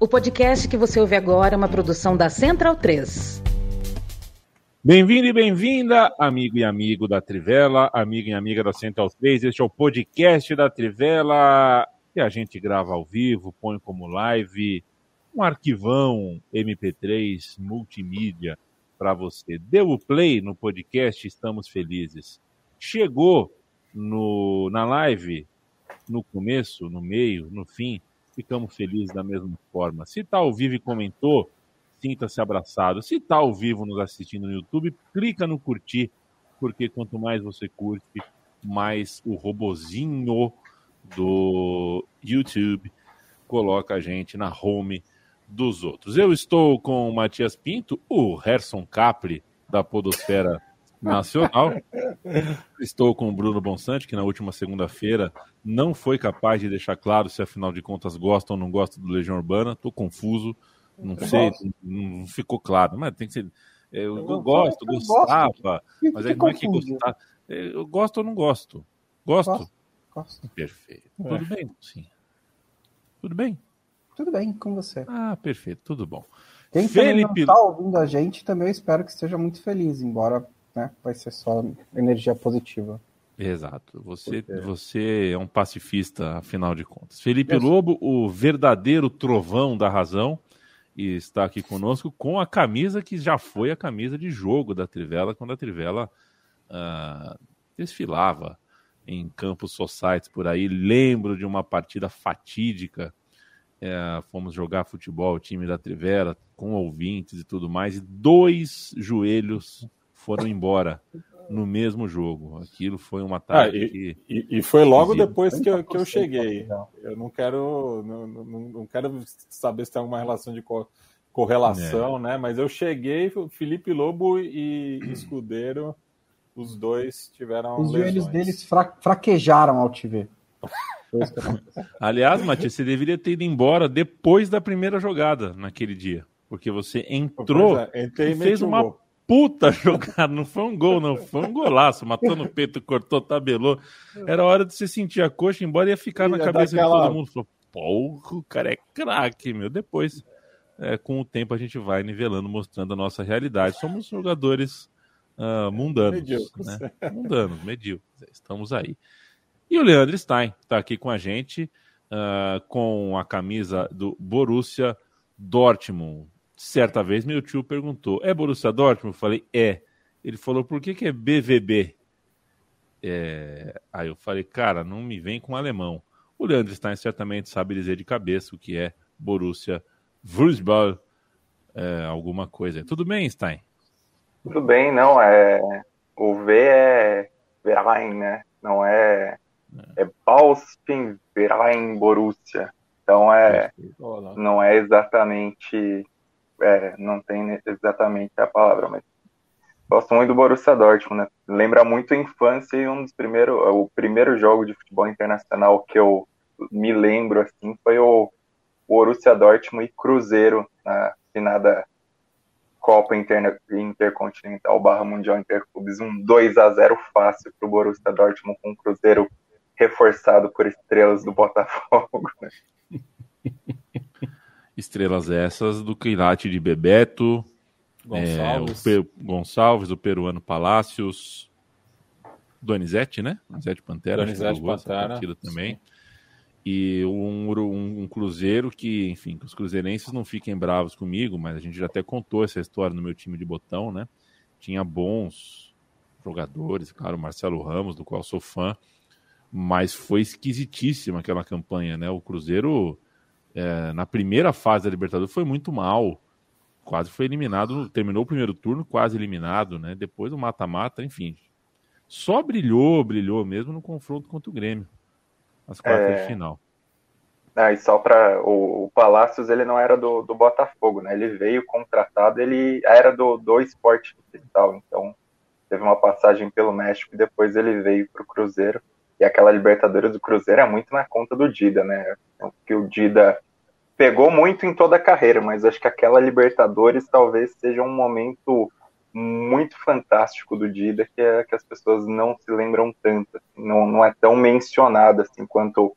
O podcast que você ouve agora é uma produção da Central 3. Bem-vindo e bem-vinda, amigo e amigo da Trivela, amigo e amiga da Central 3. Este é o podcast da Trivela que a gente grava ao vivo, põe como live, um arquivão MP3 multimídia para você. Deu o play no podcast, estamos felizes. Chegou no, na live, no começo, no meio, no fim, ficamos felizes da mesma forma. Se está ao vivo e comentou, sinta-se abraçado. Se está ao vivo nos assistindo no YouTube, clica no curtir, porque quanto mais você curte, mais o robozinho do YouTube coloca a gente na home dos outros. Eu estou com o Matias Pinto, o Herson Capri da Podosfera Nacional. Estou com o Bruno Bonsante, que na última segunda-feira não foi capaz de deixar claro se afinal de contas gosta ou não gosta do Legião Urbana. Estou confuso, não eu sei, não, ficou claro. Mas tem que ser. Eu, eu, gosto, eu gostava, gosto. mas aí não é que gostar. Eu gosto ou não gosto? Gosto? Gosto. gosto. Perfeito. É. Tudo bem, sim. Tudo bem? Tudo bem com você. Ah, perfeito, tudo bom. Quem Felipe... está ouvindo a gente também eu espero que esteja muito feliz, embora né? Vai ser só energia positiva. Exato. Você, Porque... você é um pacifista, afinal de contas. Felipe Isso. Lobo, o verdadeiro trovão da razão, e está aqui conosco com a camisa que já foi a camisa de jogo da Trivela, quando a Trivela uh, desfilava em campos societies por aí. Lembro de uma partida fatídica. É, fomos jogar futebol, o time da Trivela, com ouvintes e tudo mais, e dois joelhos foram embora no mesmo jogo. Aquilo foi uma tarde. Ah, e, e, e, foi logo depois que eu, que eu cheguei. Eu não quero, não, não, não quero saber se tem alguma relação de correlação, é. né? Mas eu cheguei, Felipe Lobo e Escudeiro, os dois tiveram. Os joelhos deles fra fraquejaram ao te ver. Aliás, Matias, você deveria ter ido embora depois da primeira jogada naquele dia. Porque você entrou é, e fez uma gol puta jogada, não foi um gol, não, foi um golaço, matou no peito, cortou, tabelou. Era hora de você sentir a coxa, embora ia ficar na cabeça de todo mundo. Falou, porra, o cara é craque, meu. Depois, é, com o tempo, a gente vai nivelando, mostrando a nossa realidade. Somos jogadores uh, mundanos, medíocres. né? Mundanos, medíocres. Estamos aí. E o Leandro Stein está aqui com a gente, uh, com a camisa do Borussia Dortmund certa vez meu tio perguntou: é Borussia Dortmund? Eu falei: é. Ele falou: por que, que é BVB? É... Aí eu falei: cara, não me vem com alemão. O Leandro Stein certamente sabe dizer de cabeça o que é Borussia Würzburg, é, alguma coisa. Tudo bem, Stein? Tudo bem, não. É... O V é Verein, né? Não é. É, é Verein Borussia. Então é. Não é exatamente é, não tem exatamente a palavra, mas gosto muito do Borussia Dortmund, né? Lembra muito a infância e um dos primeiros, o primeiro jogo de futebol internacional que eu me lembro assim foi o, Borussia Dortmund e Cruzeiro na finada Copa Interna, Intercontinental barra Mundial Interclubes, um 2 a 0 fácil para o Borussia Dortmund com o Cruzeiro reforçado por estrelas do Botafogo. Né? Estrelas essas do quilate de Bebeto, Gonçalves, é, o Gonçalves, o peruano Palácios, Donizete, né? Donizete Pantera, Donizete Pantera também. Sim. E um, um, um, Cruzeiro que, enfim, que os cruzeirenses não fiquem bravos comigo, mas a gente já até contou essa história no meu time de botão, né? Tinha bons jogadores, claro, Marcelo Ramos, do qual sou fã, mas foi esquisitíssima aquela campanha, né? O Cruzeiro é, na primeira fase da Libertadores foi muito mal. Quase foi eliminado, terminou o primeiro turno quase eliminado, né? Depois o mata-mata, enfim. Só brilhou, brilhou mesmo no confronto contra o Grêmio, as quartas é... de final. Ah, e só para o, o Palácios ele não era do, do Botafogo, né? Ele veio contratado, ele era do, do Esporte Cristal, então teve uma passagem pelo México e depois ele veio para o Cruzeiro. E aquela Libertadores do Cruzeiro é muito na conta do Dida, né? Que o Dida pegou muito em toda a carreira, mas acho que aquela Libertadores talvez seja um momento muito fantástico do Dida que, é, que as pessoas não se lembram tanto, assim, não, não é tão mencionada assim quanto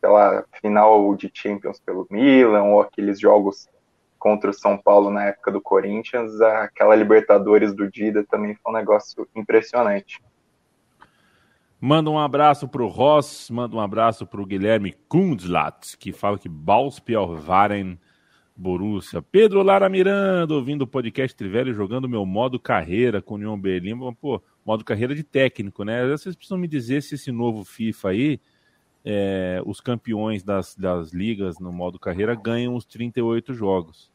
pela final de Champions pelo Milan, ou aqueles jogos contra o São Paulo na época do Corinthians, aquela Libertadores do Dida também foi um negócio impressionante. Manda um abraço para o Ross, manda um abraço para o Guilherme Kundlat, que fala que Balspielvaren Borussia. Pedro Lara Miranda, ouvindo o podcast Trivelli, jogando meu modo carreira com o União Berlim. Pô, modo carreira de técnico, né? Vocês precisam me dizer se esse novo FIFA aí, é, os campeões das, das ligas no modo carreira ganham os 38 jogos.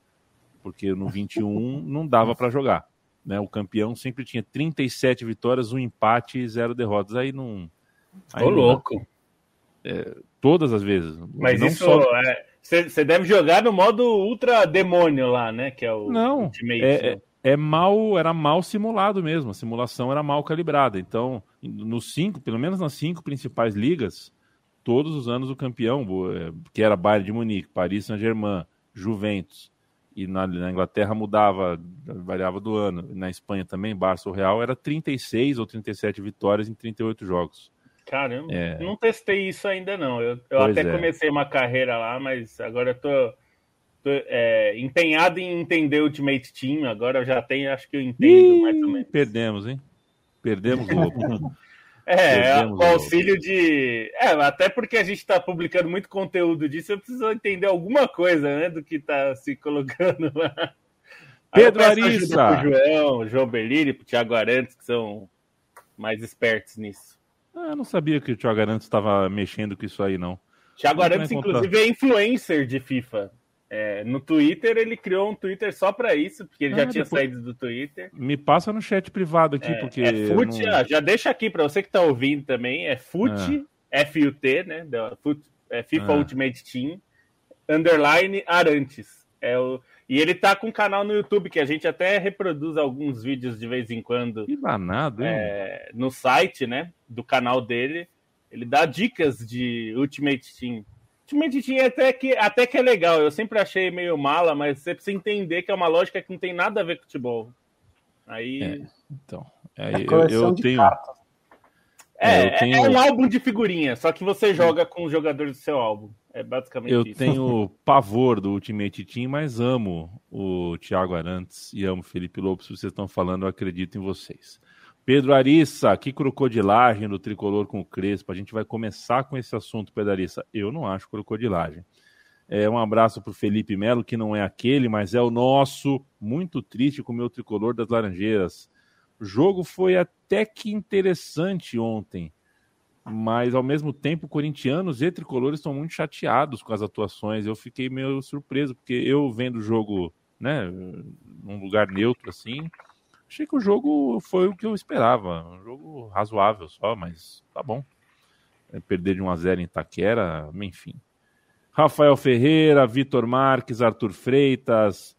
Porque no 21 não dava para jogar. Né? O campeão sempre tinha 37 vitórias, um empate e zero derrotas. Aí não. Ô, louco! É, todas as vezes. Mas não isso só... é você deve jogar no modo Ultra Demônio lá, né? Que é o Não, Ultimate. É, é, é mal, era mal simulado mesmo. A simulação era mal calibrada. Então, nos cinco, pelo menos nas cinco principais ligas, todos os anos o campeão, é, que era Bayern de Munique, Paris Saint-Germain, Juventus, e na, na, Inglaterra mudava, variava do ano. Na Espanha também, Barça ou Real, era 36 ou 37 vitórias em 38 jogos. Caramba, é... não testei isso ainda não. Eu, eu até é. comecei uma carreira lá, mas agora eu tô, tô é, empenhado em entender o Ultimate Team. Agora eu já tenho, acho que eu entendo Ih, mais ou menos. Perdemos, hein? Perdemos o. É, o auxílio de. É, até porque a gente está publicando muito conteúdo disso, eu preciso entender alguma coisa, né, do que está se colocando lá. Pedro Arissa. Pro João, João Berlini, pro Thiago Arantes, que são mais espertos nisso. Ah, não sabia que o Thiago Arantes estava mexendo com isso aí, não. Thiago Arantes, inclusive, é influencer de FIFA. É, no Twitter, ele criou um Twitter só para isso, porque ele ah, já tinha depois... saído do Twitter. Me passa no chat privado aqui, é, porque. É FUT, não... já deixa aqui para você que está ouvindo também. É FUT, ah. F-U-T, né? FUT, é FIFA ah. Ultimate Team, underline Arantes. É o, e ele tá com um canal no YouTube que a gente até reproduz alguns vídeos de vez em quando. Que danado, hein? É, no site, né? Do canal dele. Ele dá dicas de Ultimate Team. Ultimate Team é até que, até que é legal. Eu sempre achei meio mala, mas você precisa entender que é uma lógica que não tem nada a ver com futebol. Aí. É, então. Aí, é eu, eu tenho. Cartas. É, é, tenho... é, um álbum de figurinha, só que você joga com os jogadores do seu álbum. É basicamente eu isso. Eu tenho pavor do Ultimate Team, mas amo o Thiago Arantes e amo o Felipe Lobo. Se vocês estão falando, eu acredito em vocês. Pedro Arissa, que crocodilagem do tricolor com o Crespo. A gente vai começar com esse assunto, Pedro Arissa. Eu não acho crocodilagem. É, um abraço para o Felipe Melo, que não é aquele, mas é o nosso. Muito triste com o meu tricolor das Laranjeiras. O jogo foi até que interessante ontem, mas ao mesmo tempo, corintianos e tricolores estão muito chateados com as atuações. Eu fiquei meio surpreso, porque eu vendo o jogo, né, num lugar neutro assim, achei que o jogo foi o que eu esperava. Um jogo razoável só, mas tá bom. É perder de 1 a 0 em Itaquera, enfim. Rafael Ferreira, Vitor Marques, Arthur Freitas,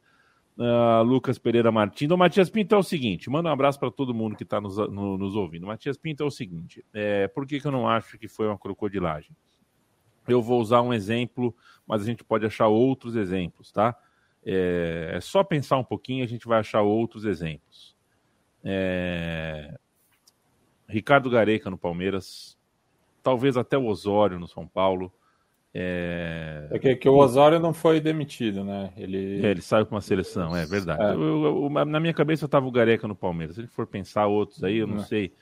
Uh, Lucas Pereira Martins. O Matias Pinto é o seguinte: manda um abraço para todo mundo que está nos, no, nos ouvindo. Matias Pinto é o seguinte: é, por que, que eu não acho que foi uma crocodilagem? Eu vou usar um exemplo, mas a gente pode achar outros exemplos, tá? É, é só pensar um pouquinho a gente vai achar outros exemplos. É, Ricardo Gareca no Palmeiras, talvez até o Osório no São Paulo. É... é que, que, o Osório não foi demitido, né? Ele, é, ele saiu com uma seleção, é verdade. É. Eu, eu, na minha cabeça estava o Gareca no Palmeiras. Se ele for pensar outros aí, eu não, não. É. sei.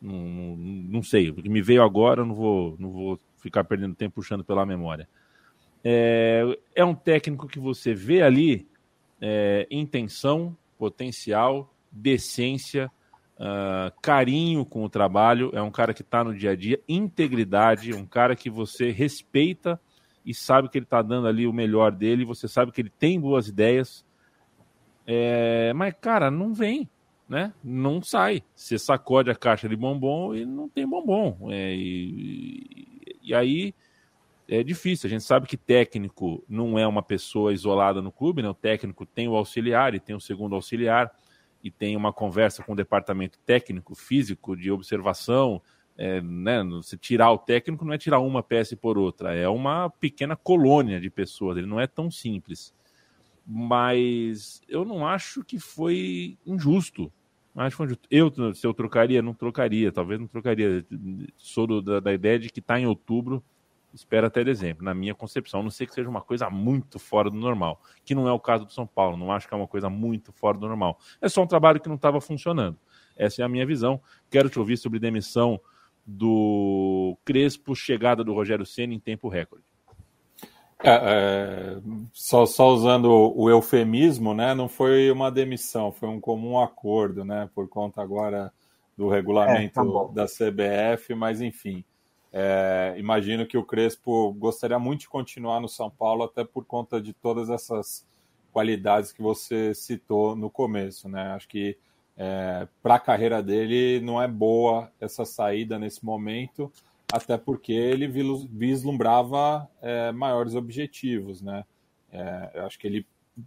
Não, não, não, sei. O que me veio agora, eu não vou, não vou ficar perdendo tempo puxando pela memória. É, é um técnico que você vê ali é, intenção, potencial, decência, uh, carinho com o trabalho, é um cara que está no dia a dia, integridade, um cara que você respeita e sabe que ele está dando ali o melhor dele, você sabe que ele tem boas ideias, é, mas, cara, não vem, né? Não sai. Você sacode a caixa de bombom e não tem bombom. É, e, e aí é difícil. A gente sabe que técnico não é uma pessoa isolada no clube, né? O técnico tem o auxiliar e tem o segundo auxiliar e tem uma conversa com o departamento técnico, físico, de observação, é, né, você tirar o técnico não é tirar uma peça por outra, é uma pequena colônia de pessoas, ele não é tão simples. Mas eu não acho que foi injusto. Acho que. Eu, se eu trocaria, não trocaria, talvez não trocaria. Sou do, da, da ideia de que está em outubro, espera até dezembro, na minha concepção. A não sei que seja uma coisa muito fora do normal, que não é o caso do São Paulo. Não acho que é uma coisa muito fora do normal. É só um trabalho que não estava funcionando. Essa é a minha visão. Quero te ouvir sobre demissão do Crespo, chegada do Rogério Senna em tempo recorde. É, é, só, só, usando o eufemismo, né? Não foi uma demissão, foi um comum acordo, né? Por conta agora do regulamento é, tá da CBF, mas enfim. É, imagino que o Crespo gostaria muito de continuar no São Paulo, até por conta de todas essas qualidades que você citou no começo, né? Acho que é, para a carreira dele não é boa essa saída nesse momento, até porque ele vislumbrava é, maiores objetivos, né? É, acho que ele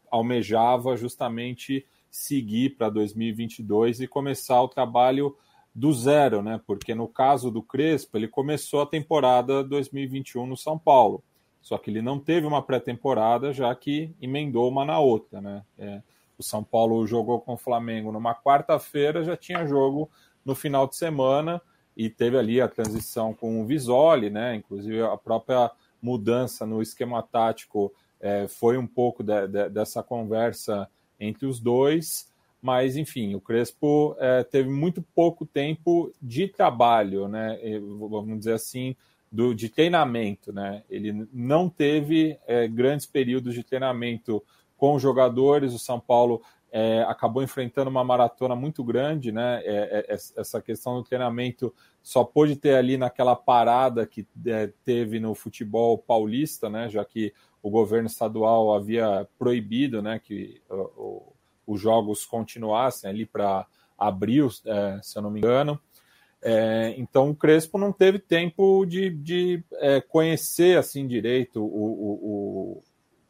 almejava justamente seguir para 2022 e começar o trabalho do zero, né? Porque no caso do Crespo, ele começou a temporada 2021 no São Paulo. Só que ele não teve uma pré-temporada, já que emendou uma na outra, né? É, o São Paulo jogou com o Flamengo numa quarta-feira, já tinha jogo no final de semana e teve ali a transição com o Visoli, né? Inclusive a própria mudança no esquema tático é, foi um pouco de, de, dessa conversa entre os dois mas enfim, o Crespo é, teve muito pouco tempo de trabalho, né? Vamos dizer assim, do, de treinamento, né? Ele não teve é, grandes períodos de treinamento com jogadores. O São Paulo é, acabou enfrentando uma maratona muito grande, né? É, é, essa questão do treinamento só pôde ter ali naquela parada que é, teve no futebol paulista, né? Já que o governo estadual havia proibido, né? Que o, os jogos continuassem ali para abril, é, se eu não me engano. É, então o Crespo não teve tempo de, de é, conhecer assim direito o, o, o,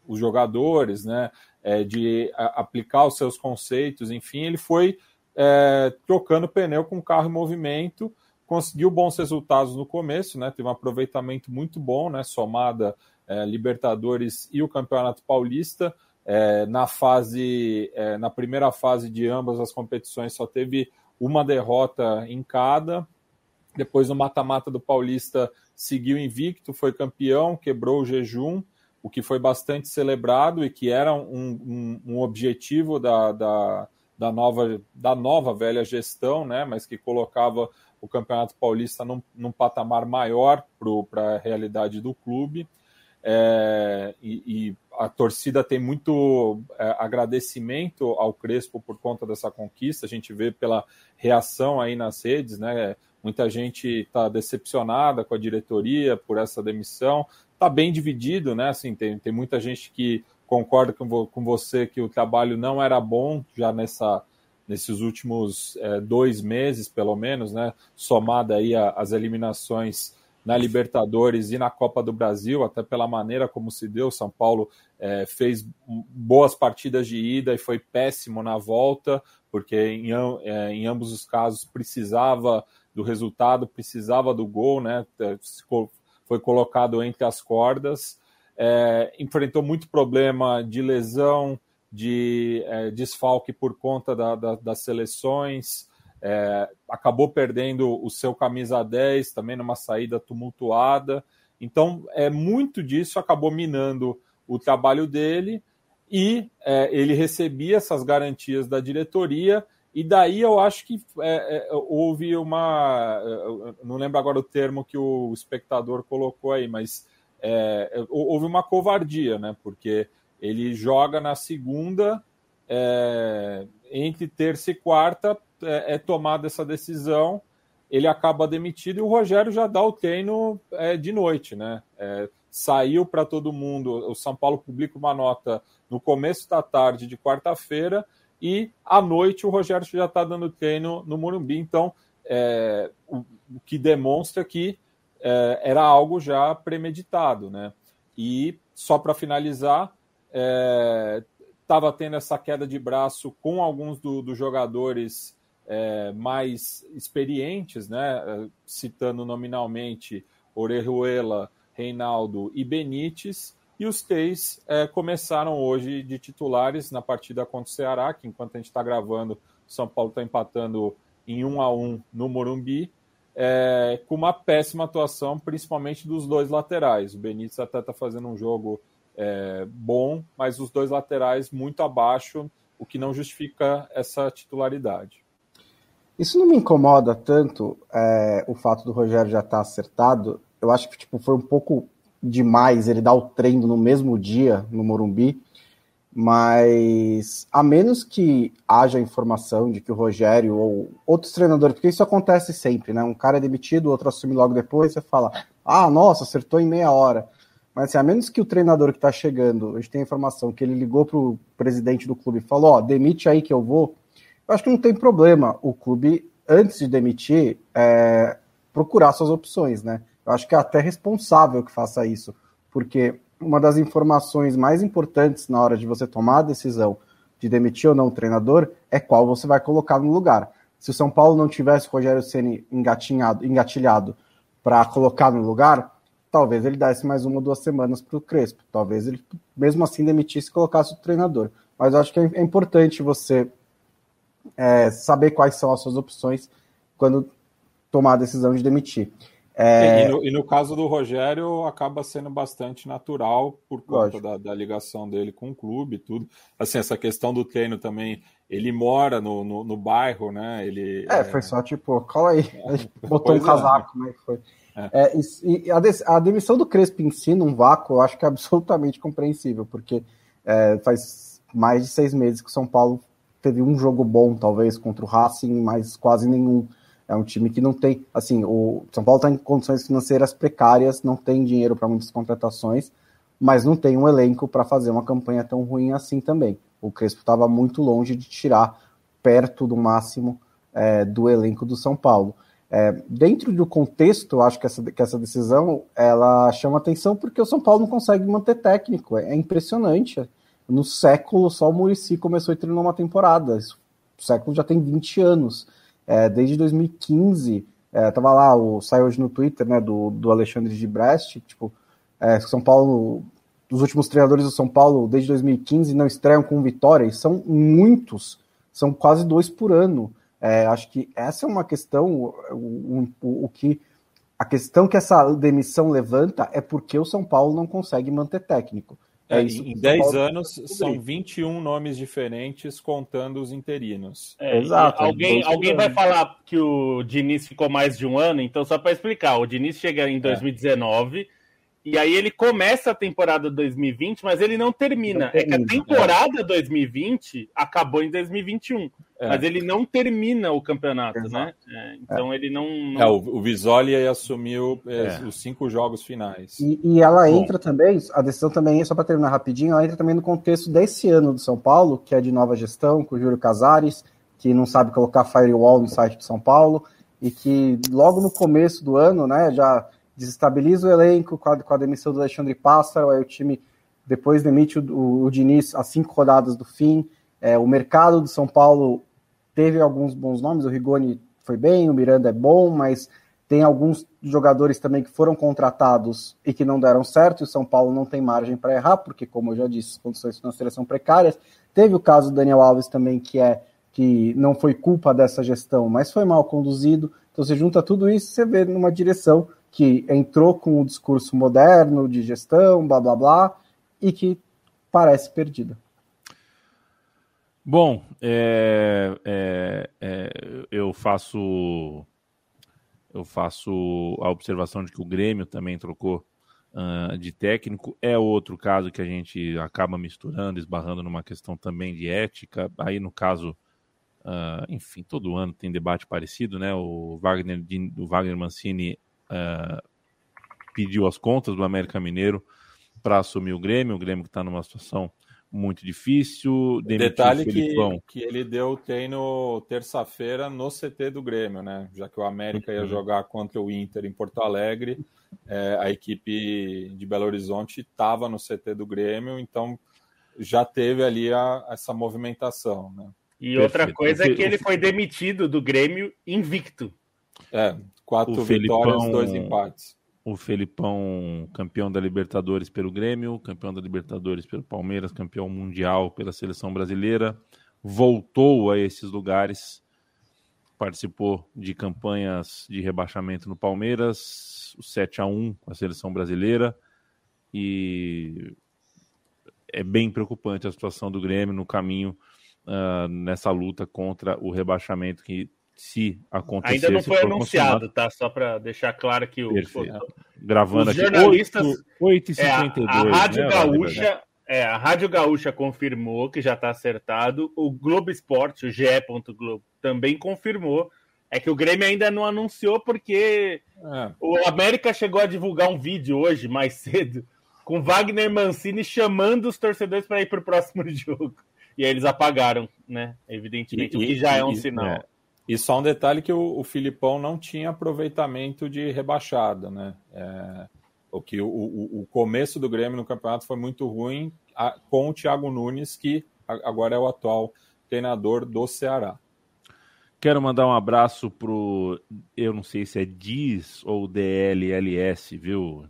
os jogadores, né? É, de a, aplicar os seus conceitos, enfim, ele foi é, trocando pneu com carro em movimento, conseguiu bons resultados no começo, né? Teve um aproveitamento muito bom, né? Somada é, Libertadores e o Campeonato Paulista. É, na fase, é, na primeira fase de ambas as competições só teve uma derrota em cada. Depois no mata-mata do Paulista seguiu invicto, foi campeão, quebrou o jejum, o que foi bastante celebrado e que era um, um, um objetivo da, da, da, nova, da nova velha gestão, né? Mas que colocava o Campeonato Paulista num, num patamar maior para a realidade do clube. É, e, e, a torcida tem muito é, agradecimento ao Crespo por conta dessa conquista. A gente vê pela reação aí nas redes, né? Muita gente está decepcionada com a diretoria por essa demissão. Está bem dividido, né? Assim, tem, tem muita gente que concorda com, com você que o trabalho não era bom já nessa nesses últimos é, dois meses, pelo menos, né? Somada aí as eliminações na Libertadores e na Copa do Brasil, até pela maneira como se deu. São Paulo é, fez boas partidas de ida e foi péssimo na volta, porque em, é, em, ambos os casos precisava do resultado, precisava do gol, né? É, foi colocado entre as cordas. É, enfrentou muito problema de lesão, de é, desfalque por conta da, da, das seleções é, acabou perdendo o seu camisa 10 também numa saída tumultuada. Então, é muito disso acabou minando o trabalho dele e é, ele recebia essas garantias da diretoria. E daí eu acho que é, é houve uma. Não lembro agora o termo que o espectador colocou aí, mas é, houve uma covardia, né? Porque ele joga na segunda, é, entre terça e quarta, é, é tomada essa decisão, ele acaba demitido e o Rogério já dá o treino é, de noite, né? É, saiu para todo mundo. O São Paulo publica uma nota no começo da tarde de quarta-feira e à noite o Rogério já está dando treino no Morumbi. Então, é, o, o, que demonstra que é, era algo já premeditado, né? E só para finalizar, estava é, tendo essa queda de braço com alguns do, dos jogadores é, mais experientes, né, citando nominalmente Orejuela, Reinaldo e Benítez, e os três é, começaram hoje de titulares na partida contra o Ceará, que enquanto a gente está gravando, São Paulo está empatando em 1 a 1 no Morumbi. é, com uma péssima atuação, principalmente dos dois laterais. O Benítez até está fazendo um jogo é, bom, mas os dois laterais muito abaixo, o que não justifica essa titularidade. Isso não me incomoda tanto é, o fato do Rogério já estar tá acertado. Eu acho que tipo, foi um pouco demais ele dar o treino no mesmo dia no Morumbi, mas a menos que haja informação de que o Rogério ou outros treinadores, porque isso acontece sempre, né? Um cara é demitido, o outro assume logo depois, você fala, ah, nossa, acertou em meia hora. Mas assim, a menos que o treinador que está chegando, a gente tem informação que ele ligou para o presidente do clube e falou, ó, demite aí que eu vou, eu acho que não tem problema o clube, antes de demitir, é, procurar suas opções, né? Eu acho que é até responsável que faça isso, porque uma das informações mais importantes na hora de você tomar a decisão de demitir ou não o treinador é qual você vai colocar no lugar. Se o São Paulo não tivesse o Rogério Ceni engatilhado para colocar no lugar, talvez ele desse mais uma ou duas semanas para o Crespo. Talvez ele, mesmo assim, demitisse e colocasse o treinador. Mas eu acho que é importante você é, saber quais são as suas opções quando tomar a decisão de demitir. É... E, no, e, no, caso do Rogério, acaba sendo bastante natural por conta da, da, ligação dele com o clube e tudo. Assim, essa questão do treino também, ele mora no, no, no bairro, né? Ele, é, é, foi só tipo, cola aí, botou um é. casaco, né? Foi. É. é e, a, a, demissão do Crespo em si, num vácuo, eu acho que é absolutamente compreensível, porque é, faz mais de seis meses que o São Paulo teve um jogo bom, talvez, contra o Racing, mas quase nenhum. É um time que não tem, assim, o São Paulo está em condições financeiras precárias, não tem dinheiro para muitas contratações, mas não tem um elenco para fazer uma campanha tão ruim assim também. O Crespo estava muito longe de tirar perto do máximo é, do elenco do São Paulo. É, dentro do contexto, acho que essa, que essa decisão ela chama atenção porque o São Paulo não consegue manter técnico. É, é impressionante. No século, só o Murici começou e treinou uma temporada. O século já tem 20 anos é, desde 2015, é, tava lá, o, saiu hoje no Twitter, né, do, do Alexandre de Brest, tipo, é, São Paulo, os últimos treinadores do São Paulo desde 2015 não estreiam com vitória, e são muitos, são quase dois por ano. É, acho que essa é uma questão, o, o, o que a questão que essa demissão levanta é porque o São Paulo não consegue manter técnico. É, isso em 10 anos são 21 nomes diferentes contando os interinos. É, Exato. Alguém, alguém vai falar que o Diniz ficou mais de um ano, então só para explicar, o Diniz chega em 2019 é. e aí ele começa a temporada 2020, mas ele não termina. Não termina é que a temporada é. 2020 acabou em 2021. É. Mas ele não termina o campeonato, né? Exato. né? É, então é. ele não. não... É, o, o Visoli assumiu é, os cinco jogos finais. E, e ela Bom. entra também, a decisão também, só para terminar rapidinho, ela entra também no contexto desse ano do São Paulo, que é de nova gestão, com o Júlio Casares, que não sabe colocar firewall no site de São Paulo, e que logo no começo do ano, né, já desestabiliza o elenco com a, com a demissão do Alexandre Pássaro, aí o time depois demite o, o, o Diniz às cinco rodadas do fim. É, o mercado de São Paulo teve alguns bons nomes, o Rigoni foi bem, o Miranda é bom, mas tem alguns jogadores também que foram contratados e que não deram certo, e o São Paulo não tem margem para errar, porque, como eu já disse, as condições financeiras são precárias. Teve o caso do Daniel Alves também, que é que não foi culpa dessa gestão, mas foi mal conduzido. Então você junta tudo isso, você vê numa direção que entrou com o discurso moderno de gestão, blá blá blá, e que parece perdida. Bom, é, é, é, eu faço eu faço a observação de que o Grêmio também trocou uh, de técnico. É outro caso que a gente acaba misturando, esbarrando numa questão também de ética. Aí, no caso, uh, enfim, todo ano tem debate parecido, né? O Wagner, o Wagner Mancini uh, pediu as contas do América Mineiro para assumir o Grêmio, o Grêmio que está numa situação muito difícil. Detalhe que, que ele deu treino terça-feira no CT do Grêmio, né? Já que o América ia uhum. jogar contra o Inter em Porto Alegre, é, a equipe de Belo Horizonte estava no CT do Grêmio, então já teve ali a, essa movimentação, né? E outra coisa é que ele foi demitido do Grêmio invicto. É, quatro o vitórias, Felipão... dois empates o Felipão campeão da Libertadores pelo Grêmio, campeão da Libertadores pelo Palmeiras, campeão mundial pela seleção brasileira, voltou a esses lugares participou de campanhas de rebaixamento no Palmeiras, o 7 a 1 com a seleção brasileira e é bem preocupante a situação do Grêmio no caminho uh, nessa luta contra o rebaixamento que se acontecer. Ainda não foi anunciado, tá? Só para deixar claro que o Perfeito. gravando os jornalistas 8, 8 é, a, a Rádio né, Gaúcha é, a Rádio Gaúcha confirmou que já está acertado. O Globo Esporte, o GE. Globo, também confirmou. É que o Grêmio ainda não anunciou porque é. o América chegou a divulgar um vídeo hoje, mais cedo, com Wagner Mancini chamando os torcedores para ir para o próximo jogo. E aí eles apagaram, né? Evidentemente, e, o que já e, é um sinal. É. E só um detalhe que o, o Filipão não tinha aproveitamento de rebaixada, né? É, o que o, o, começo do Grêmio no campeonato foi muito ruim a, com o Thiago Nunes, que agora é o atual treinador do Ceará. Quero mandar um abraço pro, eu não sei se é DIS ou DLLS, viu?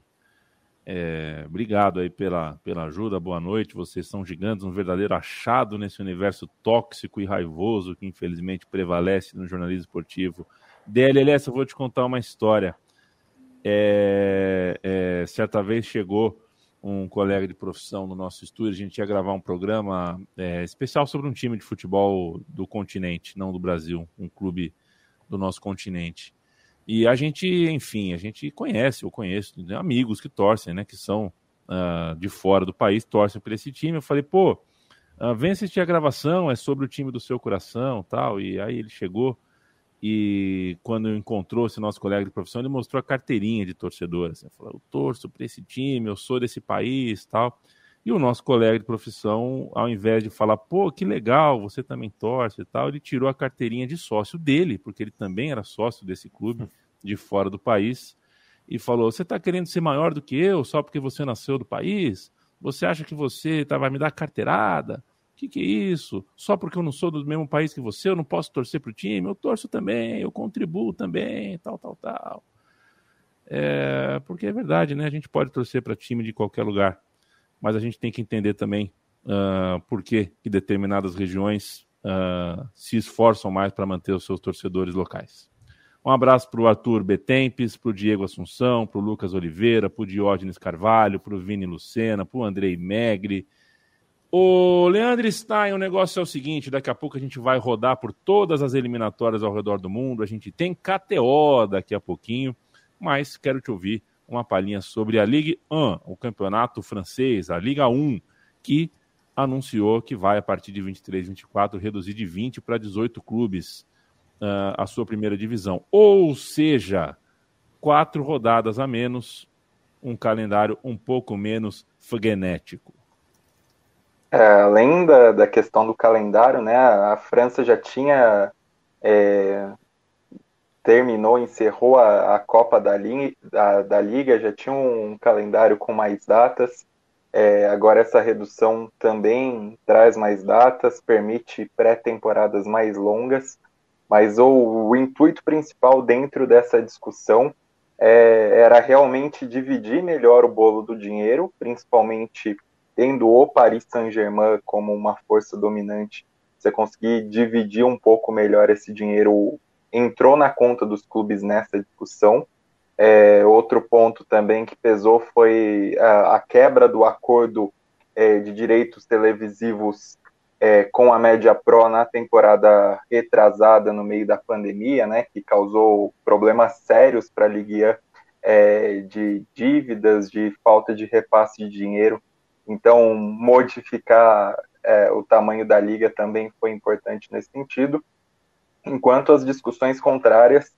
É, obrigado aí pela, pela ajuda, boa noite. Vocês são gigantes, um verdadeiro achado nesse universo tóxico e raivoso que infelizmente prevalece no jornalismo esportivo. DLLS, eu vou te contar uma história. É, é, certa vez chegou um colega de profissão no nosso estúdio, a gente ia gravar um programa é, especial sobre um time de futebol do continente, não do Brasil, um clube do nosso continente. E a gente, enfim, a gente conhece, eu conheço né, amigos que torcem, né, que são uh, de fora do país, torcem por esse time. Eu falei, pô, uh, vem assistir a gravação, é sobre o time do seu coração tal. E aí ele chegou e quando encontrou esse nosso colega de profissão, ele mostrou a carteirinha de torcedor. Assim, falou, eu torço para esse time, eu sou desse país tal. E o nosso colega de profissão, ao invés de falar, pô, que legal, você também torce e tal, ele tirou a carteirinha de sócio dele, porque ele também era sócio desse clube de fora do país, e falou: Você está querendo ser maior do que eu só porque você nasceu do país? Você acha que você tá, vai me dar carteirada? O que, que é isso? Só porque eu não sou do mesmo país que você, eu não posso torcer para o time? Eu torço também, eu contribuo também, tal, tal, tal. É, porque é verdade, né? A gente pode torcer para time de qualquer lugar mas a gente tem que entender também uh, por que, que determinadas regiões uh, se esforçam mais para manter os seus torcedores locais. Um abraço para o Arthur Betempes, para o Diego Assunção, para o Lucas Oliveira, para o Diógenes Carvalho, para o Vini Lucena, para o Andrei Megre. O Leandro Stein, o negócio é o seguinte: daqui a pouco a gente vai rodar por todas as eliminatórias ao redor do mundo. A gente tem KTO daqui a pouquinho, mas quero te ouvir uma palhinha sobre a Ligue 1, o campeonato francês, a Liga 1, que anunciou que vai, a partir de 23, 24, reduzir de 20 para 18 clubes uh, a sua primeira divisão. Ou seja, quatro rodadas a menos, um calendário um pouco menos frenético. É, além da, da questão do calendário, né, a França já tinha é, terminou, encerrou a, a Copa da, da, da, Liga, já tinha um calendário com mais datas. É, agora essa redução também traz mais datas, permite pré-temporadas mais longas, mas o, o, intuito principal dentro dessa discussão é, era realmente dividir melhor o bolo do dinheiro, principalmente tendo o Paris Saint-Germain como uma força dominante, você conseguir dividir um pouco melhor esse dinheiro entrou na conta dos clubes nessa discussão. É, outro ponto também que pesou foi a, a quebra do acordo é, de direitos televisivos é, com a Média Pro na temporada retrasada no meio da pandemia, né, que causou problemas sérios para a Liga é, de dívidas, de falta de repasse de dinheiro. Então, modificar é, o tamanho da liga também foi importante nesse sentido enquanto as discussões contrárias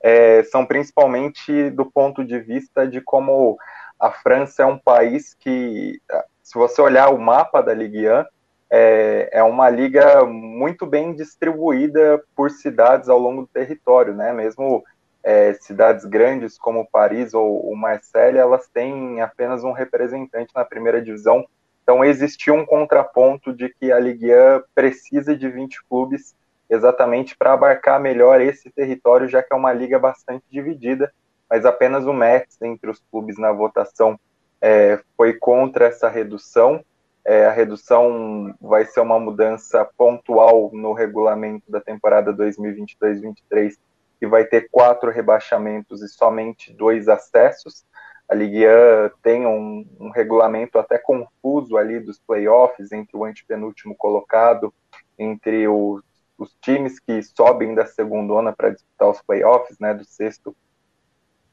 é, são principalmente do ponto de vista de como a França é um país que, se você olhar o mapa da Ligue 1, é, é uma liga muito bem distribuída por cidades ao longo do território, né? Mesmo é, cidades grandes como Paris ou, ou Marseille, elas têm apenas um representante na primeira divisão. Então existiu um contraponto de que a Ligue 1 precisa de 20 clubes exatamente para abarcar melhor esse território, já que é uma liga bastante dividida, mas apenas o Mets, entre os clubes na votação, é, foi contra essa redução. É, a redução vai ser uma mudança pontual no regulamento da temporada 2022-23, que vai ter quatro rebaixamentos e somente dois acessos. A Ligue 1 tem um, um, regulamento até confuso ali dos playoffs entre o antepenúltimo colocado, entre os, os times que sobem da segunda para disputar os playoffs, né, do sexto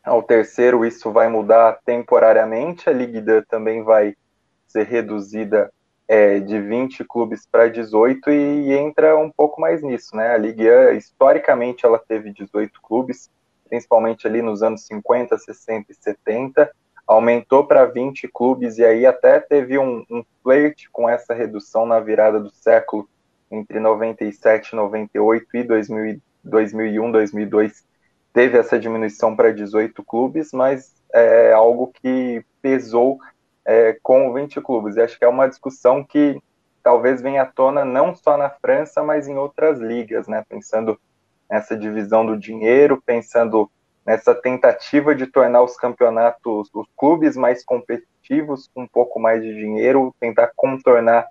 ao terceiro. Isso vai mudar temporariamente. A Ligue 2 também vai ser reduzida é, de 20 clubes para 18 e, e, entra um pouco mais nisso, né? A Ligue 1, historicamente, ela teve 18 clubes, principalmente ali nos anos 50, 60 e 70, aumentou para 20 clubes e aí até teve um, um com essa redução na virada do século entre 97, 98 e 2000, 2001, 2002 teve essa diminuição para 18 clubes, mas é algo que pesou é, com 20 clubes. E acho que é uma discussão que talvez venha à tona não só na França, mas em outras ligas, né? Pensando nessa divisão do dinheiro, pensando nessa tentativa de tornar os campeonatos, os clubes mais competitivos, com um pouco mais de dinheiro, tentar contornar,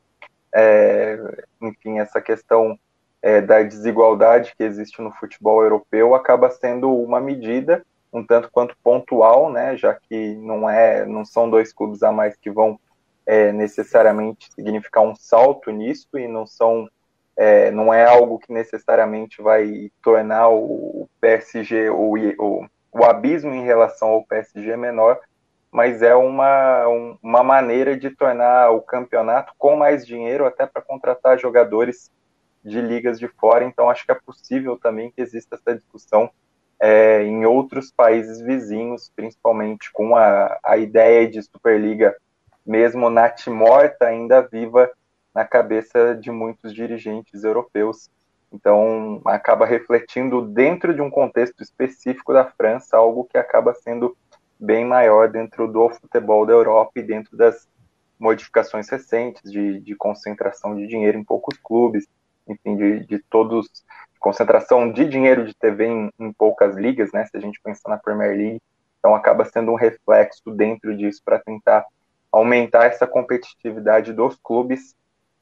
é, enfim, essa questão é, da desigualdade que existe no futebol europeu, acaba sendo uma medida um tanto quanto pontual, né, já que não é, não são dois clubes a mais que vão é, necessariamente significar um salto nisso e não são, é, não é algo que necessariamente vai tornar o PSG o, o, o abismo em relação ao PSG menor, mas é uma, um, uma maneira de tornar o campeonato com mais dinheiro até para contratar jogadores de ligas de fora. Então acho que é possível também que exista essa discussão é, em outros países vizinhos, principalmente com a, a ideia de Superliga, mesmo natimorta, ainda viva na cabeça de muitos dirigentes europeus. Então, acaba refletindo dentro de um contexto específico da França, algo que acaba sendo bem maior dentro do futebol da Europa e dentro das modificações recentes de, de concentração de dinheiro em poucos clubes, enfim, de, de todos concentração de dinheiro de TV em, em, poucas ligas, né? Se a gente pensar na Premier League, então acaba sendo um reflexo dentro disso para tentar aumentar essa competitividade dos clubes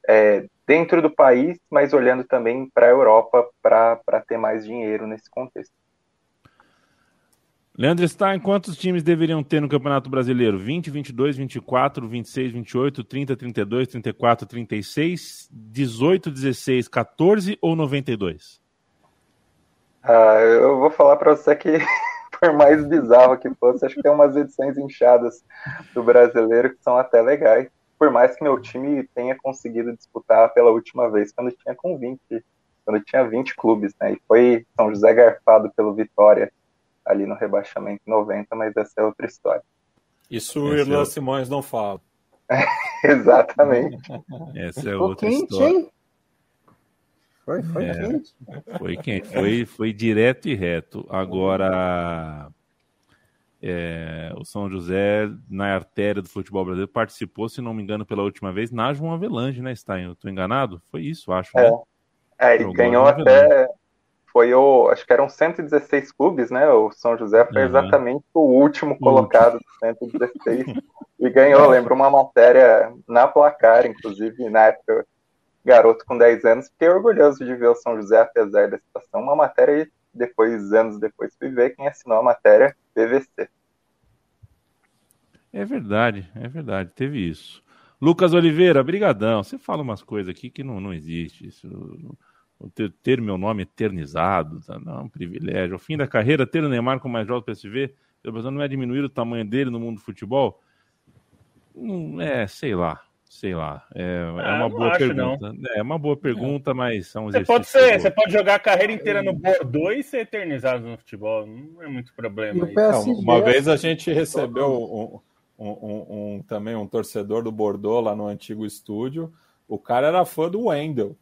é, dentro do país, mas olhando também para a Europa para ter mais dinheiro nesse contexto. Leandro Stein, quantos times deveriam ter no Campeonato Brasileiro? 20, 22, 24, 26, 28, 30, 32, 34, 36, 18, 16, 14 ou 92? Ah, eu vou falar para você que, por mais bizarro que fosse, acho que tem umas edições inchadas do brasileiro que são até legais. Por mais que meu time tenha conseguido disputar pela última vez quando tinha com 20, quando tinha 20 clubes, né? E foi São José garfado pelo Vitória ali no rebaixamento 90, mas essa é outra história. Isso o Irlan é... Simões não fala. Exatamente. Essa é outra história. Foi, foi é, quente. Foi quente, foi, foi direto e reto. Agora, é, o São José, na artéria do futebol brasileiro, participou, se não me engano, pela última vez, na João Avelange, né, Stein? Eu tô enganado? Foi isso, acho, é. né? É, ele ganhou até. Foi o. Acho que eram 116 clubes, né? O São José foi uhum. exatamente o último colocado dos 116 e ganhou. Lembro uma matéria na placar, inclusive, na época garoto com 10 anos, fiquei orgulhoso de ver o São José, apesar da situação. Uma matéria, depois, anos depois, fui ver quem assinou a matéria, PVC. É verdade, é verdade, teve isso. Lucas Oliveira, brigadão. Você fala umas coisas aqui que não, não existe. Isso, ter, ter meu nome eternizado, tá? não é um privilégio. Ao fim da carreira, ter o Neymar com mais jogos do PSV, não é diminuir o tamanho dele no mundo do futebol? Não, é, sei lá sei lá. É, é ah, uma boa acho, pergunta. Não. É uma boa pergunta, mas são você pode ser, Você pode jogar a carreira inteira no Bordeaux e ser eternizado no futebol. Não é muito problema. Então, uma vez a gente recebeu um, um, um, também um torcedor do Bordeaux lá no antigo estúdio. O cara era fã do Wendel.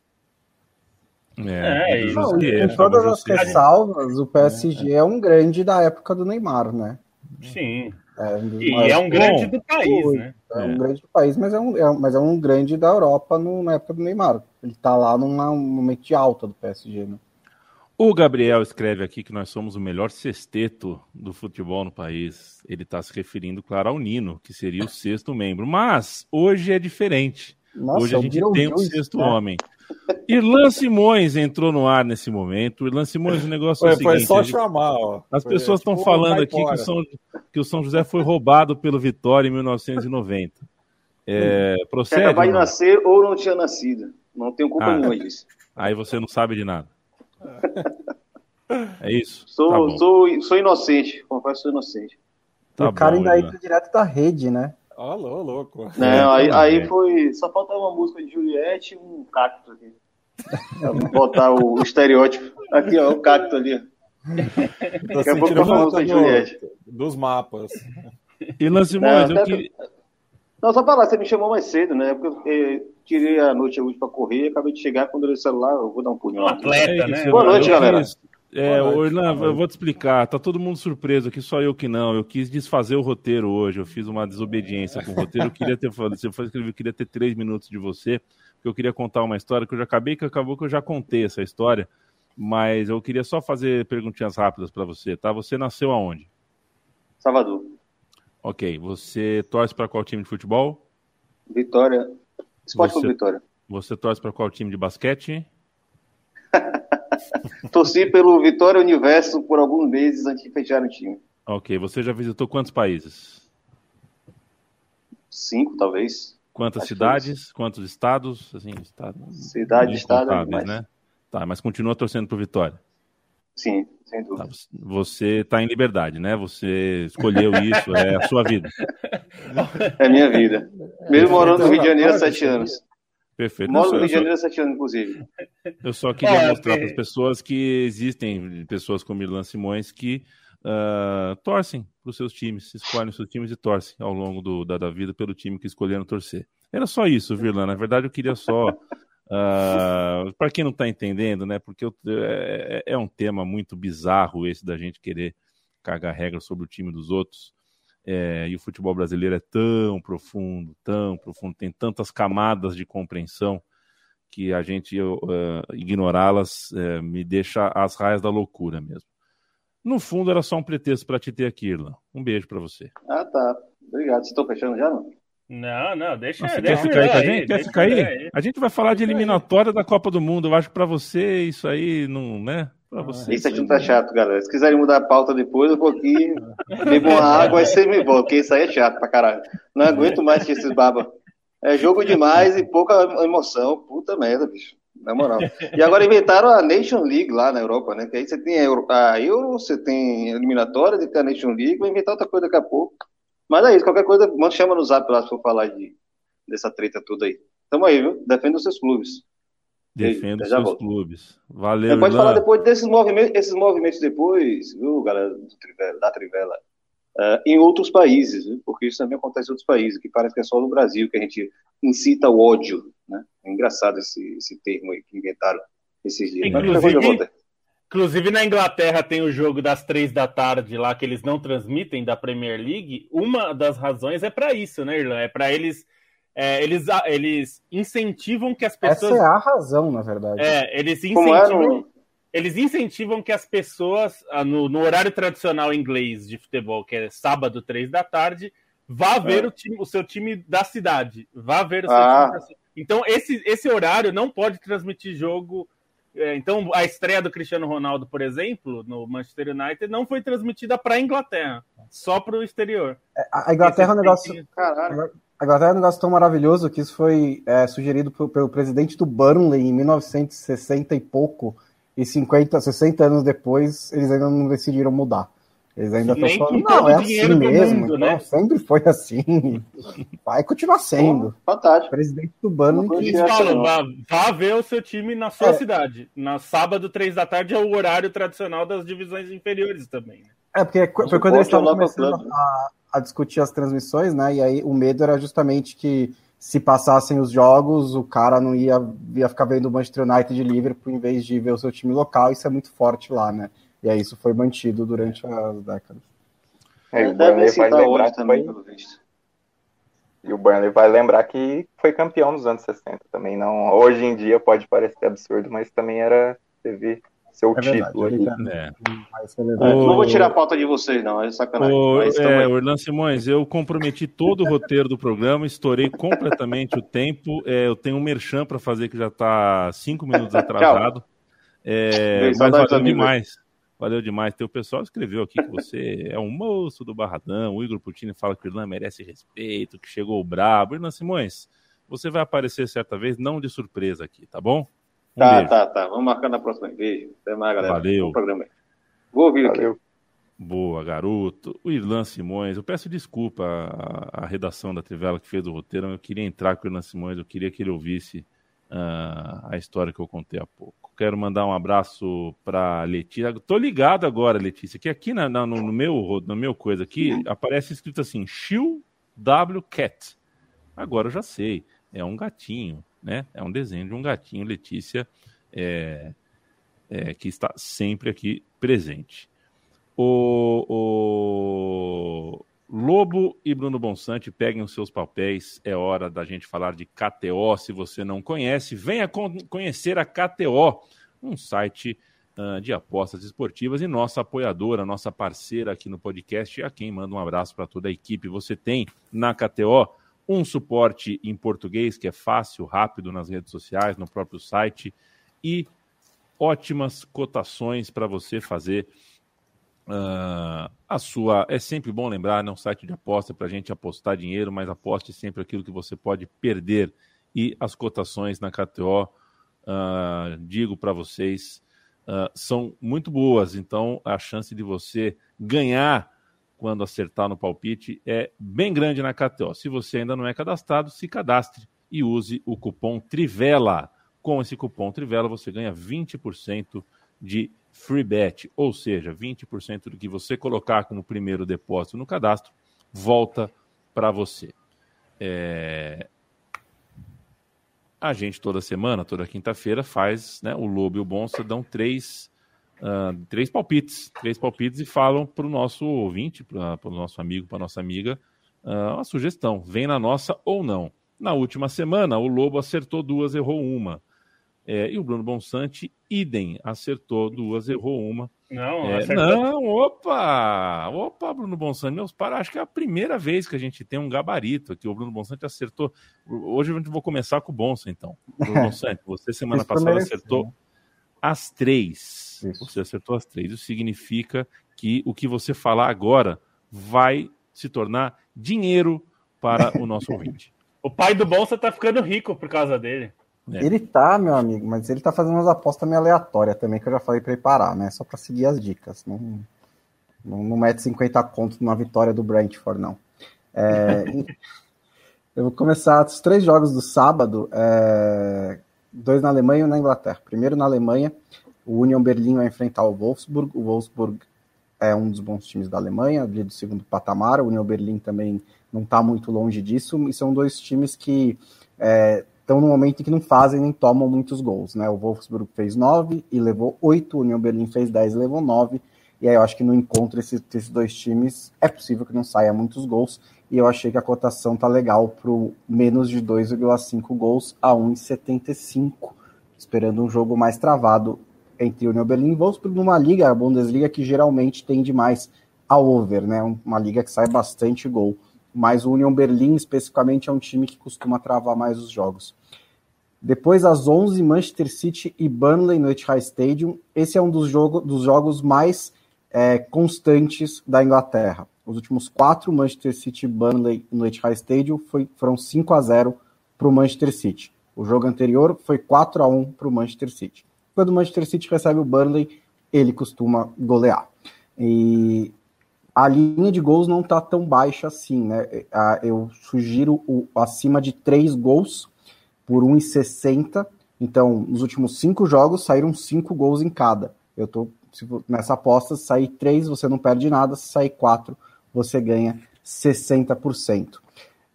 É, é não, com todas as ressalvas, o PSG é. é um grande da época do Neymar, né? Sim. É um e é um grande do país, né? É um é. grande do país, mas é um, é, mas é um grande da Europa no, na época do Neymar. Ele tá lá num momento de alta do PSG, né? O Gabriel escreve aqui que nós somos o melhor sexteto do futebol no país. Ele está se referindo, claro, ao Nino, que seria o sexto membro. Mas hoje é diferente. Nossa, Hoje a gente tem um sexto né? homem. Irlan Simões entrou no ar nesse momento. Irlan Simões, o negócio foi, é o seguinte... Foi só chamar, ó. As foi, pessoas estão tipo, falando aqui que o, São, que o São José foi roubado pelo Vitória em 1990. É, procede? De nascer ou não tinha nascido. Não tenho culpa ah, nenhuma disso. Aí você não sabe de nada. É isso? Sou, tá sou, sou inocente, confesso que sou inocente. Tá o cara bom, ainda entra direto da rede, né? Alô, louco. Não, aí, aí foi. Só faltava uma música de Juliette e um cacto aqui. botar o estereótipo. Aqui, ó, o cacto ali. Daqui a pouco eu falo de Juliette. Dos mapas. E Lance Simões, eu que... Não, só falar, você me chamou mais cedo, né? Porque eu tirei a noite hoje pra correr, acabei de chegar, quando eu o celular, eu vou dar um punho. Um atleta, né? Boa noite, galera. É, Orlan, eu vou te explicar. Tá todo mundo surpreso aqui, só eu que não. Eu quis desfazer o roteiro hoje. Eu fiz uma desobediência com o roteiro. Eu queria ter falado, se eu for escrever, eu queria ter três minutos de você, porque eu queria contar uma história que eu já acabei, que acabou que eu já contei essa história. Mas eu queria só fazer perguntinhas rápidas para você, tá? Você nasceu aonde? Salvador. Ok. Você torce para qual time de futebol? Vitória. Esporte você, Vitória. Você torce para qual time de basquete? Torci pelo Vitória Universo por alguns meses antes de fechar o time. Ok. Você já visitou quantos países? Cinco, talvez. Quantas Acho cidades? Quantos estados? Assim, estado, Cidade, estado. Mas... Né? Tá, mas continua torcendo pro Vitória. Sim, sem dúvida. Tá, você está em liberdade, né? Você escolheu isso, é a sua vida. É a minha vida. Mesmo morando no Rio de Janeiro há sete anos. Perfeito. Moro no Rio de Janeiro há sete anos, inclusive. Eu só queria é, mostrar para as pessoas que existem pessoas como Irlan Simões que uh, torcem para os seus times, escolhem os seus times e torcem ao longo do, da, da, vida pelo time que escolheram torcer. Era só isso, Virlan. Na verdade, eu queria só. Uh, ah, para quem não está entendendo, né? Porque eu, é, é um tema muito bizarro esse da gente querer cagar regras sobre o time dos outros. É, e o futebol brasileiro é tão profundo, tão profundo, tem tantas camadas de compreensão que a gente uh, ignorá-las uh, me deixa às raias da loucura mesmo. No fundo, era só um pretexto para te ter aqui, Irlan. Um beijo para você. Ah, tá. Obrigado. Vocês estão fechando já, não? Não, não, deixa, Nossa, deixa quer ficar aí com a gente? Quer ficar aí? aí? A gente vai falar de eliminatória da Copa do Mundo. Eu acho que para você isso aí não, né? Pra você. Isso aqui não tá chato, galera. Se quiserem mudar a pauta depois, eu vou aqui, bebo uma água e você me volta, porque isso aí é chato pra caralho. Não aguento mais que esses babas. É jogo demais e pouca emoção. Puta merda, bicho. Na moral. E agora inventaram a Nation League lá na Europa, né? Que aí você tem a Euro, a Euro você tem a eliminatória de a Nation League, vai inventar outra coisa daqui a pouco. Mas é isso, qualquer coisa, chama no zap lá se for falar de, dessa treta toda aí. Tamo aí, viu? Defenda os seus clubes. Defenda os seus volto. clubes. Valeu, Pode falar depois desses movimentos, esses movimentos depois, viu, galera Trivela, da Trivela, uh, em outros países, viu? porque isso também acontece em outros países, que parece que é só no Brasil que a gente incita o ódio, né? É engraçado esse, esse termo aí que inventaram esses dias. Inclusive, inclusive na Inglaterra tem o jogo das três da tarde lá que eles não transmitem da Premier League. Uma das razões é para isso, né, Irlanda? É para eles é, eles, eles incentivam que as pessoas. Essa é a razão, na verdade. É, eles incentivam, eles incentivam que as pessoas, ah, no, no, horário tradicional inglês de futebol, que é sábado, três da tarde, vá ver é. o, time, o, seu time da cidade. Vá ver o seu ah. time Então, esse, esse horário não pode transmitir jogo. É, então, a estreia do Cristiano Ronaldo, por exemplo, no Manchester United, não foi transmitida para a Inglaterra, só para o exterior. É, a Inglaterra é um negócio. Caralho. Agora é um negócio tão maravilhoso que isso foi é, sugerido pelo, pelo, presidente do Burnley em 1960 e pouco, e 50, 60 anos depois eles ainda não decidiram mudar. Eles ainda estão falando, não, é assim mesmo, mundo, então, né? sempre foi assim, vai continuar sendo. fantástico. Presidente do Burnley. Eles falam, vá, vá, ver o seu time na sua é. cidade. Na sábado, três da tarde, é o horário tradicional das divisões inferiores também. Né? É, porque foi quando eles estavam começando a, a discutir as transmissões, né? E aí o medo era justamente que se passassem os jogos, o cara não ia, ia ficar vendo o Manchester United de Liverpool em vez de ver o seu time local, isso é muito forte lá, né? E aí isso foi mantido durante as décadas. É, o Burnley vai lembrar também, pelo visto. E o Burnley vai lembrar que foi campeão nos anos 60 também. Não, hoje em dia pode parecer absurdo, mas também era teve seu é título. Verdade, é. É. Não vou tirar a pauta de vocês, não, é sacanagem. O, é, Orlan Simões, eu comprometi todo o roteiro do programa, estourei completamente o tempo. É, eu tenho um merchan para fazer que já está cinco minutos atrasado. É, mas valeu demais. Valeu demais. Tem o pessoal escreveu aqui que você é um moço do Barradão. O Igor Putini fala que o Irlan merece respeito, que chegou brabo. Irlan Simões, você vai aparecer certa vez, não de surpresa aqui, tá bom? Um tá, beijo. tá, tá. Vamos marcar na próxima. Beijo. Até mais, galera. Valeu. programa Vou ouvir Valeu. aqui. Boa, garoto. O Irlan Simões, eu peço desculpa à, à, redação da Trivela que fez o roteiro. Eu queria entrar com o Irlan Simões, eu queria que ele ouvisse uh, a história que eu contei há pouco. Quero mandar um abraço para Letícia. Tô ligado agora, Letícia, que aqui na, na, no, meu, no meu coisa aqui aparece escrito assim: Shield W Cat. Agora eu já sei, é um gatinho né? É um desenho de um gatinho, Letícia, é, é, que está sempre aqui presente. O, o, Lobo e Bruno Bonsante, peguem os seus papéis. É hora da gente falar de KTO. Se você não conhece, venha conhecer a KTO, um site uh, de apostas esportivas e nossa apoiadora, nossa parceira aqui no podcast, a quem manda um abraço para toda a equipe. Você tem na KTO um suporte em português que é fácil, rápido nas redes sociais, no próprio site e ótimas cotações para você fazer uh, a sua. É sempre bom lembrar, é um site de aposta para a gente apostar dinheiro, mas aposte sempre aquilo que você pode perder. E as cotações na KTO, uh, ah, digo para vocês, uh, são muito boas. Então, a chance de você ganhar quando acertar no palpite é bem grande na KTO. Se você ainda não é cadastrado, se cadastre e use o cupom Trivela. Com esse cupom Trivela, você ganha 20% de free bet, ou seja, 20% do que você colocar como primeiro depósito no cadastro volta para você. É... A gente toda semana, toda quinta-feira, faz né, o Lobo e o Bonsa dão três uh, três palpites, três palpites e falam para o nosso ouvinte, para o nosso amigo, para nossa amiga, uh, uma sugestão, vem na nossa ou não. Na última semana, o Lobo acertou duas, errou uma. É, e o Bruno Bonsante, idem, acertou duas, errou uma. Não, é, não, opa! Opa, Bruno Bonsante, meus para, acho que é a primeira vez que a gente tem um gabarito aqui. O Bruno Bonsante acertou. Hoje eu vou começar com o Bonsa, então. Bruno Bonsante, você semana passada acertou as três. Isso. Você acertou as três. Isso significa que o que você falar agora vai se tornar dinheiro para o nosso ouvinte. O pai do Bolsa tá ficando rico por causa dele. É. Ele tá, meu amigo, mas ele tá fazendo umas apostas meio aleatórias também, que eu já falei para ele parar, né? Só para seguir as dicas. Não, não, não mete 50 contos numa vitória do Brentford, não. É, eu vou começar os três jogos do sábado, é, dois na Alemanha e um na Inglaterra. Primeiro na Alemanha, o Union Berlim vai enfrentar o Wolfsburg. O Wolfsburg é um dos bons times da Alemanha, ali do segundo patamar. O Union Berlim também não está muito longe disso. E são dois times que estão é, no momento em que não fazem nem tomam muitos gols. Né? O Wolfsburg fez nove e levou oito. O Union Berlim fez dez e levou nove. E aí eu acho que no encontro esses, esses dois times é possível que não saia muitos gols. E eu achei que a cotação tá legal para o menos de 2,5 gols a 1,75, esperando um jogo mais travado entre União Berlim e Wolfsburg numa liga, a Bundesliga, que geralmente tende mais a over, né? Uma liga que sai bastante gol. Mas o União Berlim, especificamente, é um time que costuma travar mais os jogos. Depois, às 11, Manchester City e Burnley no Etihad Stadium. Esse é um dos, jogo, dos jogos mais é, constantes da Inglaterra. Os últimos quatro Manchester City e Burnley no Etihad Stadium foi, foram 5 a 0 para o Manchester City. O jogo anterior foi 4 a 1 para o Manchester City. Quando o Manchester City recebe o Burnley, ele costuma golear. E a linha de gols não está tão baixa assim, né? Eu sugiro o, acima de 3 gols por 1,60. Então, nos últimos 5 jogos, saíram 5 gols em cada. Eu tô nessa aposta, se sair 3, você não perde nada, se sair 4, você ganha 60%.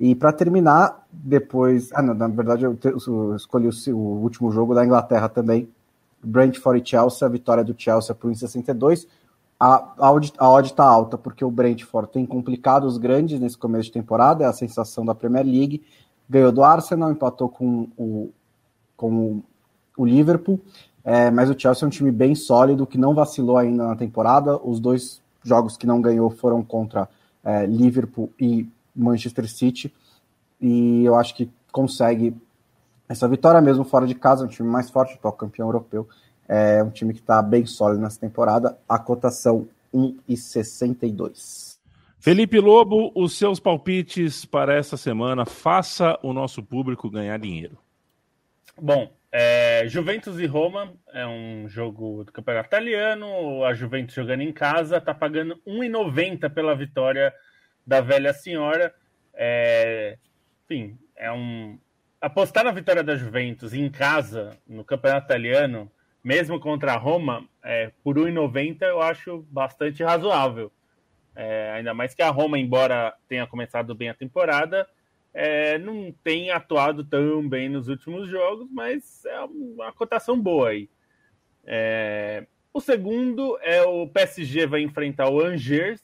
E para terminar, depois. Ah, não, na verdade, eu, eu escolhi o, o, último jogo da Inglaterra também, Brentford e Chelsea, a vitória do Chelsea por 1,62. A, a odd está alta porque o Brentford tem complicado os grandes nesse começo de temporada, é a sensação da Premier League. Ganhou do Arsenal, empatou com o, com o Liverpool. É, mas o Chelsea é um time bem sólido, que não vacilou ainda na temporada. Os dois jogos que não ganhou foram contra é, Liverpool e Manchester City. E eu acho que consegue essa vitória mesmo fora de casa, um time mais forte, atual campeão europeu. É um time que está bem sólido nessa temporada. A cotação 1,62. Felipe Lobo, os seus palpites para essa semana. Faça o nosso público ganhar dinheiro. Bom, é, Juventus e Roma é um jogo do campeonato italiano. A Juventus jogando em casa está pagando 1,90 pela vitória da velha senhora. É, enfim, é um apostar na vitória da Juventus em casa no campeonato italiano, mesmo contra a Roma, é, por 1,90 eu acho bastante razoável. É, ainda mais que a Roma, embora tenha começado bem a temporada, é, não tem atuado tão bem nos últimos jogos, mas é uma cotação boa aí. É, o segundo é o PSG vai enfrentar o Angers.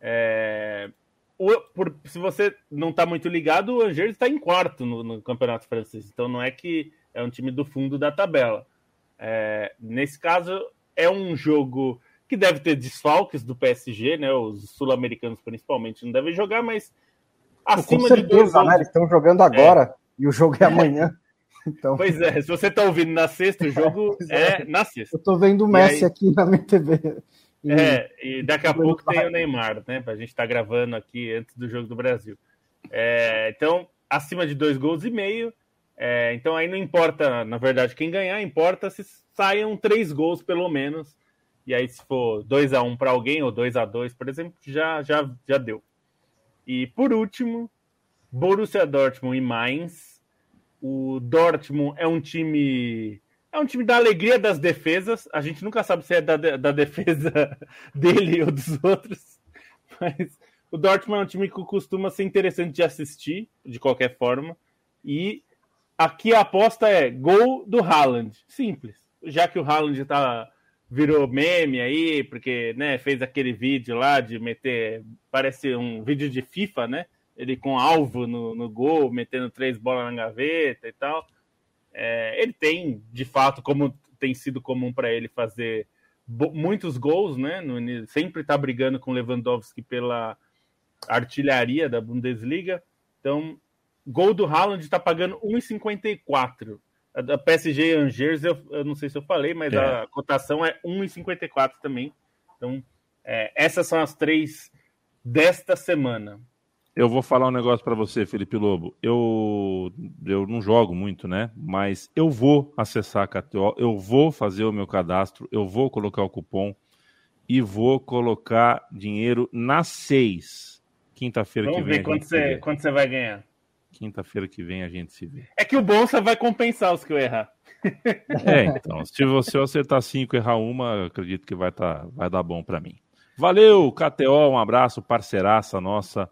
É, o, por, se você não está muito ligado, o Angers está em quarto no, no, campeonato francês, então não é que é um time do fundo da tabela. É, nesse caso, é um jogo que deve ter desfalques do PSG, né? Os sul-americanos principalmente não devem jogar, mas acima Com certeza, de dois né? Eles estão jogando agora é. e o jogo é amanhã. Então... Pois é, se você está ouvindo na sexta, o jogo é. é. na sexta. Eu estou vendo o Messi aí... aqui na minha TV. E... É, e daqui a pouco tem o Neymar, né? A gente está gravando aqui antes do jogo do Brasil. É, então, acima de dois gols e meio. É, então aí não importa, na verdade, quem ganhar, importa se saiam três gols pelo menos. E aí, se for 2 a 1 um para alguém, ou 2 a 2 por exemplo, já, já, já deu. E por último, Borussia Dortmund e Mainz. O Dortmund é um time é um time da alegria das defesas. A gente nunca sabe se é da, da defesa dele ou dos outros. Mas o Dortmund é um time que costuma ser interessante de assistir, de qualquer forma. E aqui a aposta é gol do Haaland. Simples. Já que o Haaland tá, virou meme aí, porque né, fez aquele vídeo lá de meter. Parece um vídeo de FIFA, né? Ele com alvo no, no gol, metendo três bolas na gaveta e tal. É, ele tem, de fato, como tem sido comum para ele fazer muitos gols, né? No, sempre está brigando com Lewandowski pela artilharia da Bundesliga. Então, gol do Haaland está pagando 1,54. A PSG Angers, eu, eu, não sei se eu falei, mas é. a cotação é 1,54 também. Então, é, essas são as três desta semana. Eu vou falar um negócio para você, Felipe Lobo. Eu, eu não jogo muito, né? Mas eu vou acessar a KTO, eu vou fazer o meu cadastro, eu vou colocar o cupom e vou colocar dinheiro na 6. Quinta-feira que vem. Vamos ver quanto você, quanto você vai ganhar. Quinta-feira que vem a gente se vê. É que o Bolsa vai compensar os que eu errar. É, então. Se você acertar 5 e errar uma, acredito que vai, tá, vai dar bom para mim. Valeu, KTO, um abraço, parceiraça nossa.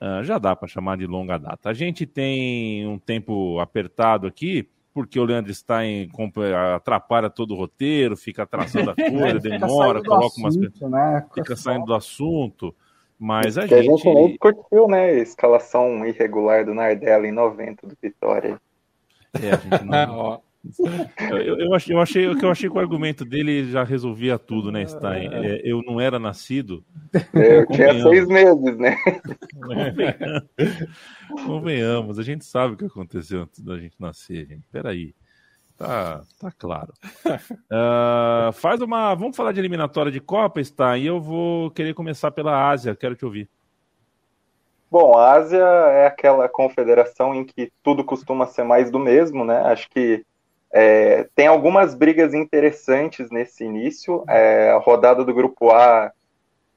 Uh, já dá para chamar de longa data. A gente tem um tempo apertado aqui, porque o Leandro está em atrapalha todo o roteiro, fica atrasando a coisa, demora, coloca umas né? fica saindo do assunto. Mas a gente... a gente nem curtiu, né? A escalação irregular do Nardella em 90 do Vitória. É, a gente não. Eu, eu, achei, eu, achei, eu achei que o argumento dele já resolvia tudo, né, Stein? É, eu não era nascido. Eu tinha seis meses, né? Convenhamos, a gente sabe o que aconteceu antes da gente nascer, gente. Peraí. Tá, tá claro. Uh, faz uma. Vamos falar de eliminatória de Copa, Stein? E eu vou querer começar pela Ásia, quero te ouvir. Bom, a Ásia é aquela confederação em que tudo costuma ser mais do mesmo, né? Acho que é, tem algumas brigas interessantes nesse início. É, a rodada do Grupo A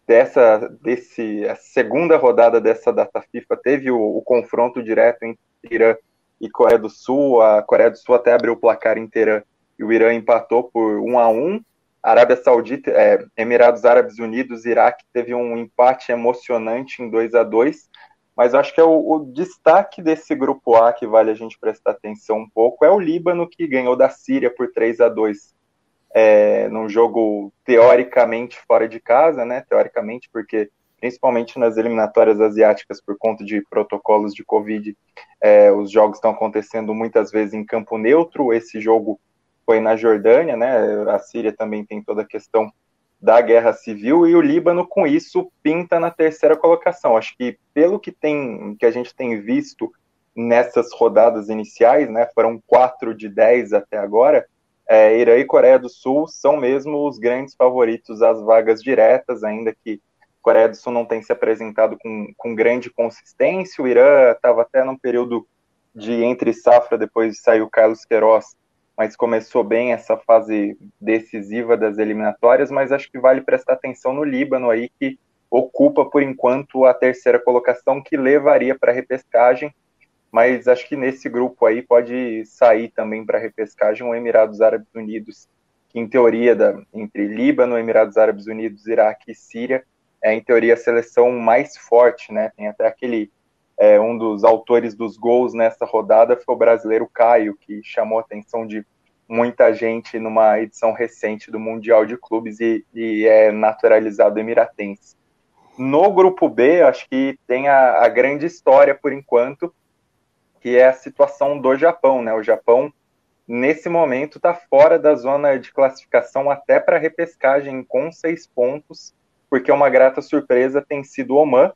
dessa desse a segunda rodada dessa data FIFA teve o, o, confronto direto entre Irã e Coreia do Sul. A Coreia do Sul até abriu o placar inteira e o Irã empatou por 1 a 1. Arábia Saudita, é, Emirados Árabes Unidos, Iraque teve um empate emocionante em 2 a 2 mas acho que é o, o, destaque desse grupo A que vale a gente prestar atenção um pouco é o Líbano, que ganhou da Síria por 3 a 2 é, num jogo teoricamente fora de casa, né? Teoricamente, porque principalmente nas eliminatórias asiáticas, por conta de protocolos de Covid, é, os jogos estão acontecendo muitas vezes em campo neutro. Esse jogo foi na Jordânia, né? A Síria também tem toda a questão da guerra civil e o Líbano com isso pinta na terceira colocação. Acho que pelo que tem que a gente tem visto nessas rodadas iniciais, né, foram quatro de dez até agora, é, Irã e Coreia do Sul são mesmo os grandes favoritos às vagas diretas, ainda que Coreia do Sul não tem se apresentado com, com grande consistência. O Irã estava até num período de entre safra depois o Carlos Queiroz, mas começou bem essa fase decisiva das eliminatórias, mas acho que vale prestar atenção no Líbano aí, que ocupa por enquanto a terceira colocação, que levaria para a repescagem, mas acho que nesse grupo aí pode sair também para a repescagem o Emirados Árabes Unidos, que em teoria, da, entre Líbano, Emirados Árabes Unidos, Iraque e Síria, é em teoria a seleção mais forte, né? Tem até aquele é, um dos autores dos gols nessa rodada foi o brasileiro Caio, que chamou a atenção de muita gente numa edição recente do Mundial de Clubes e, e é naturalizado emiratense. No grupo B, acho que tem a, a grande história por enquanto, que é a situação do Japão, né? O Japão nesse momento está fora da zona de classificação até para repescagem com seis pontos, porque uma grata surpresa tem sido o Oman,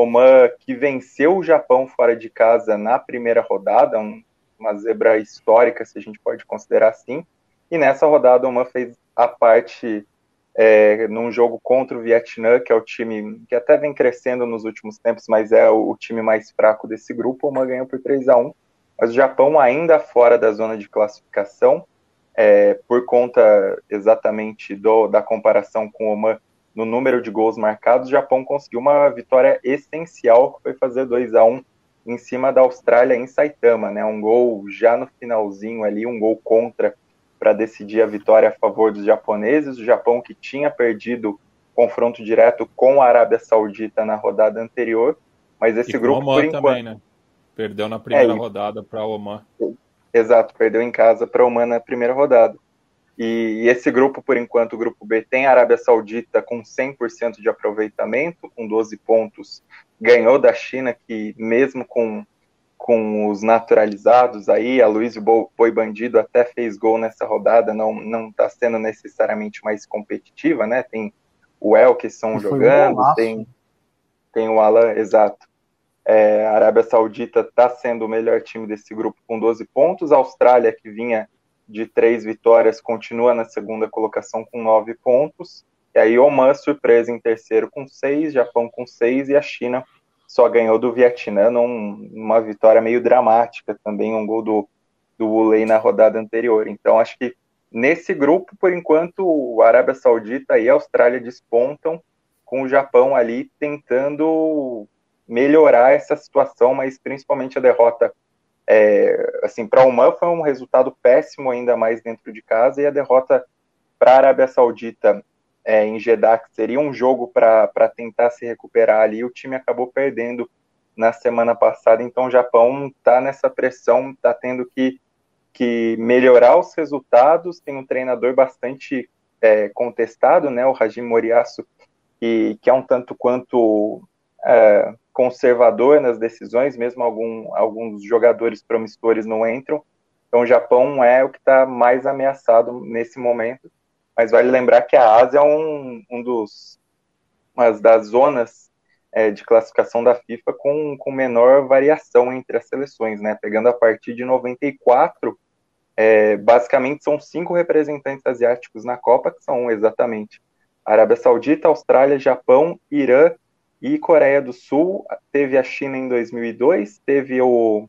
Oman que venceu o Japão fora de casa na primeira rodada, um, uma zebra histórica, se a gente pode considerar assim. E nessa rodada, o Oman fez a parte é, num jogo contra o Vietnã, que é o time que até vem crescendo nos últimos tempos, mas é o, o time mais fraco desse grupo. O Oman ganhou por 3 a 1 mas o Japão ainda fora da zona de classificação, é, por conta exatamente do, da comparação com o Oman no número de gols marcados, o Japão conseguiu uma vitória essencial, que foi fazer 2 a 1 em cima da Austrália em Saitama, né? Um gol já no finalzinho ali, um gol contra para decidir a vitória a favor dos japoneses. O Japão que tinha perdido confronto direto com a Arábia Saudita na rodada anterior, mas esse grupo por enquanto também, né? Perdeu na primeira é, rodada para o Oman. Exato, perdeu em casa para o Oman na primeira rodada. E, e, esse grupo, por enquanto, o grupo B, tem a Arábia Saudita com 100% de aproveitamento, com 12 pontos, ganhou da China, que mesmo com, com os naturalizados aí, a Luiz Boi Bandido até fez gol nessa rodada, não está sendo necessariamente mais competitiva, né? Tem o Elkeson jogando, tem, tem o Alan, exato. É, a Arábia Saudita está sendo o melhor time desse grupo com 12 pontos, a Austrália, que vinha de três vitórias, continua na segunda colocação com nove pontos. E aí Oman surpresa em terceiro com seis, Japão com seis e a China só ganhou do Vietnã numa vitória meio dramática também, um gol do, do Wulei na rodada anterior. Então acho que nesse grupo, por enquanto, a Arábia Saudita e a Austrália despontam, com o Japão ali tentando melhorar essa situação, mas principalmente a derrota é, assim, para o Oman foi um resultado péssimo, ainda mais dentro de casa, e a derrota para a Arábia Saudita é, em Jeddah, que seria um jogo para tentar se recuperar ali, o time acabou perdendo na semana passada, então o Japão está nessa pressão, está tendo que, que melhorar os resultados, tem um treinador bastante é, contestado, né, o Hajime Moriyasu, que, que é um tanto quanto é, conservador nas decisões, mesmo algum, alguns jogadores promissores não entram. Então, o Japão é o que está mais ameaçado nesse momento. Mas vale lembrar que a Ásia é um, um dos, uma das zonas é, de classificação da FIFA com, com menor variação entre as seleções, né? Pegando a partir de 94, é, basicamente são cinco representantes asiáticos na Copa, que são exatamente Arábia Saudita, Austrália, Japão, Irã e Coreia do Sul, teve a China em 2002, teve o,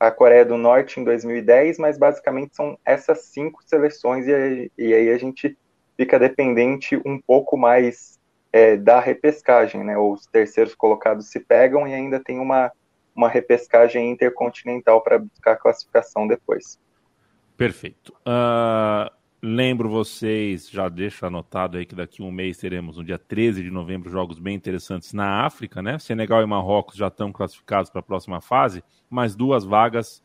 a Coreia do Norte em 2010, mas basicamente são essas cinco seleções, e, e aí a gente fica dependente um pouco mais é, da repescagem, né? Os terceiros colocados se pegam e ainda tem uma, uma repescagem intercontinental para buscar a classificação depois. Perfeito. Uh, Lembro vocês, já deixo anotado aí que daqui a um mês teremos, no dia 13 de novembro, jogos bem interessantes na África, né? Senegal e Marrocos já estão classificados para a próxima fase, mas duas vagas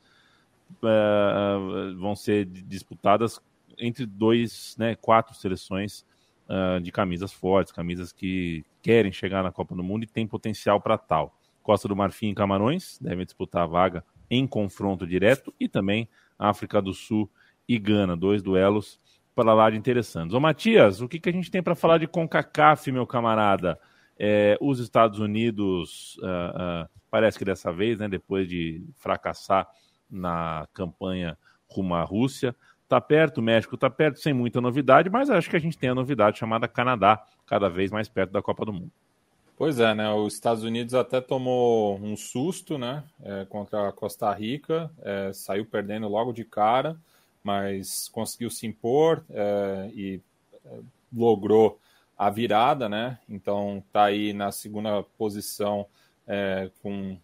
uh, vão ser disputadas entre dois, né, quatro seleções uh, de camisas fortes, camisas que querem chegar na Copa do Mundo e têm potencial para tal. Costa do Marfim e Camarões devem disputar a vaga em confronto direto e também África do Sul e Gana, dois duelos para lá de interessantes. Ô Matias, o que, que a gente tem para falar de CONCACAF, meu camarada? É, os Estados Unidos, uh, uh, parece que dessa vez, né, depois de fracassar na campanha rumo à Rússia, está perto, o México está perto, sem muita novidade, mas acho que a gente tem a novidade chamada Canadá, cada vez mais perto da Copa do Mundo. Pois é, né? Os Estados Unidos até tomou um susto, né? É, contra a Costa Rica, é, saiu perdendo logo de cara, mas conseguiu se impor é, e é, logrou a virada, né? Então tá aí na segunda posição é, com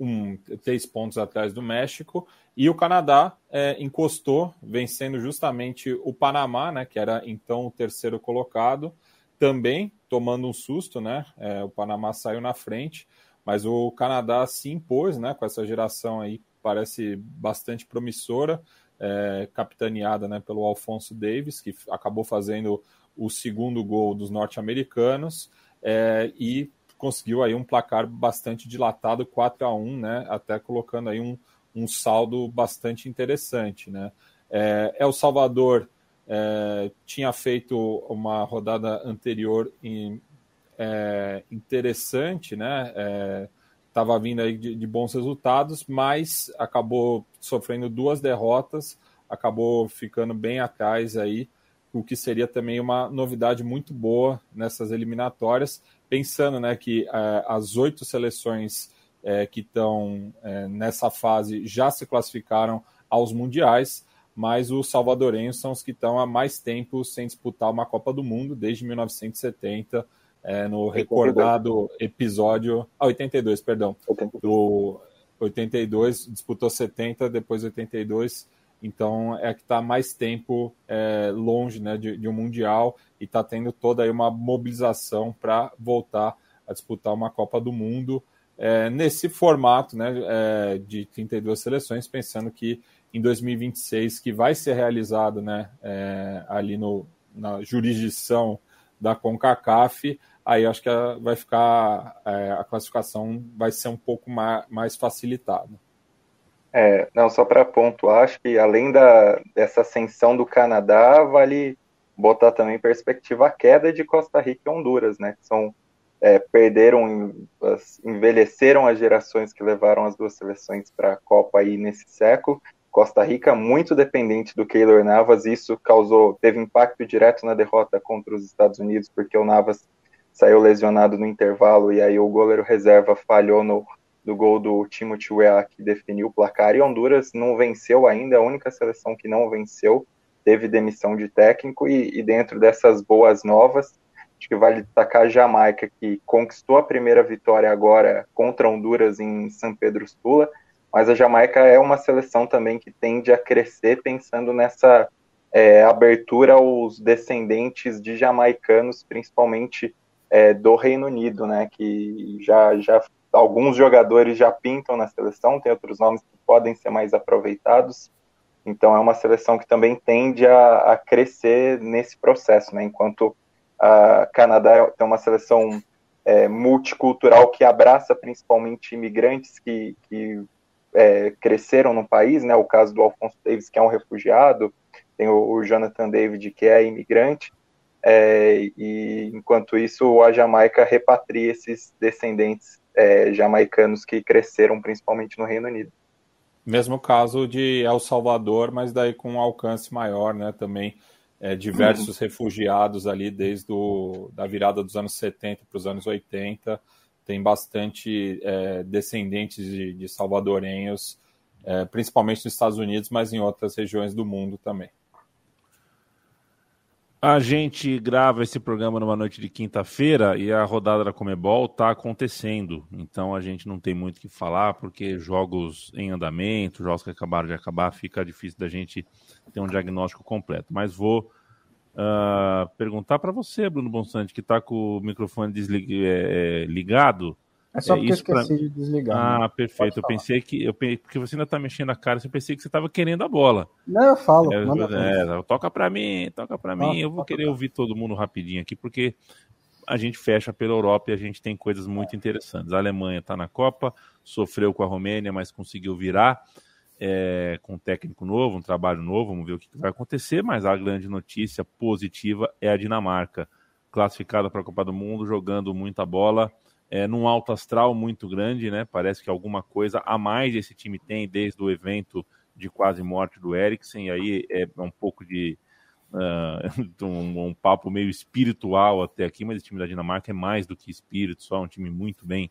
um, três pontos atrás do México e o Canadá é, encostou, vencendo justamente o Panamá, né? Que era então o terceiro colocado também tomando um susto, né? É, o Panamá saiu na frente, mas o Canadá se impôs, né? Com essa geração aí, parece bastante promissora, é, capitaneada né, pelo Alfonso Davis, que acabou fazendo o segundo gol dos norte-americanos é, e conseguiu aí um placar bastante dilatado, 4 a 1 né? Até colocando aí um, um saldo bastante interessante, né? É, El Salvador é, tinha feito uma rodada anterior em, é, interessante, né? Estava é, vindo aí de, de, bons resultados, mas acabou sofrendo duas derrotas, acabou ficando bem atrás aí, o que seria também uma novidade muito boa nessas eliminatórias, pensando né, que é, as oito seleções é, que estão nessa fase já se classificaram aos mundiais mas os salvadorenhos são os que estão há mais tempo sem disputar uma Copa do Mundo, desde 1970, é, no 82. recordado episódio. Ah, 82, perdão. 82. Do 82, disputou 70, depois 82. Então é que está mais tempo é, longe né, de, de, um Mundial e está tendo toda aí uma mobilização para voltar a disputar uma Copa do Mundo é, nesse formato né, é, de 32 seleções, pensando que em 2026, que vai ser realizado né, é, ali no, na jurisdição da CONCACAF, aí acho que vai ficar, é, a classificação vai ser um pouco mais, mais facilitada. É, não, só para pontuar, acho que além da, dessa ascensão do Canadá, vale botar também em perspectiva a queda de Costa Rica e Honduras, né? Que são, é, perderam, envelheceram as gerações que levaram as duas seleções para a Copa aí nesse século Costa Rica muito dependente do Keylor Navas, isso causou, teve impacto direto na derrota contra os Estados Unidos, porque o Navas saiu lesionado no intervalo e aí o goleiro reserva falhou no, no gol do Timothy Weah, que definiu o placar, e Honduras não venceu ainda, a única seleção que não venceu, teve demissão de técnico, e, e dentro dessas boas novas, acho que vale destacar a Jamaica, que conquistou a primeira vitória agora contra Honduras em São Pedro Sula, mas a Jamaica é uma seleção também que tende a crescer pensando nessa é, abertura aos descendentes de jamaicanos, principalmente é, do Reino Unido, né? Que já, já alguns jogadores já pintam na seleção, tem outros nomes que podem ser mais aproveitados. Então é uma seleção que também tende a, a crescer nesse processo, né? Enquanto a Canadá tem uma seleção é, multicultural que abraça principalmente imigrantes que, que é, cresceram no país, né? O caso do Alfonso Davis, que é um refugiado, tem o, o Jonathan David, que é imigrante, é, e enquanto isso a Jamaica repatria esses descendentes é, jamaicanos que cresceram principalmente no Reino Unido. Mesmo caso de El Salvador, mas daí com um alcance maior, né? Também é, diversos uhum. refugiados ali desde o, da virada dos anos 70 para os anos 80 tem bastante é, descendentes de, de salvadorenhos, é, principalmente nos Estados Unidos, mas em outras regiões do mundo também. A gente grava esse programa numa noite de quinta-feira e a rodada da Comebol está acontecendo. Então a gente não tem muito o que falar, porque jogos em andamento, jogos que acabaram de acabar, fica difícil da gente ter um diagnóstico completo. Mas vou uh, perguntar para você, Bruno Bonsante, que está com o microfone deslig... é, ligado. É só porque é, eu esqueci pra... de desligar. Ah, né? perfeito. Eu pensei que. Eu, porque você ainda está mexendo a cara, eu pensei que você estava querendo a bola. Não, eu falo. É, é, toca para mim, toca para mim. Eu vou querer ouvir todo mundo rapidinho aqui, porque a gente fecha pela Europa e a gente tem coisas muito interessantes. A Alemanha está na Copa, sofreu com a Romênia, mas conseguiu virar. é, com um técnico novo, um trabalho novo, vamos ver o que vai acontecer, mas a grande notícia positiva é a Dinamarca, classificada para a Copa do Mundo, jogando muita bola, é, num alto astral muito grande, né? Parece que alguma coisa a mais esse time tem desde o evento de quase morte do Eriksen, e aí é um pouco de uh, um, um, papo meio espiritual até aqui, mas esse time da Dinamarca é mais do que espírito, só um time muito bem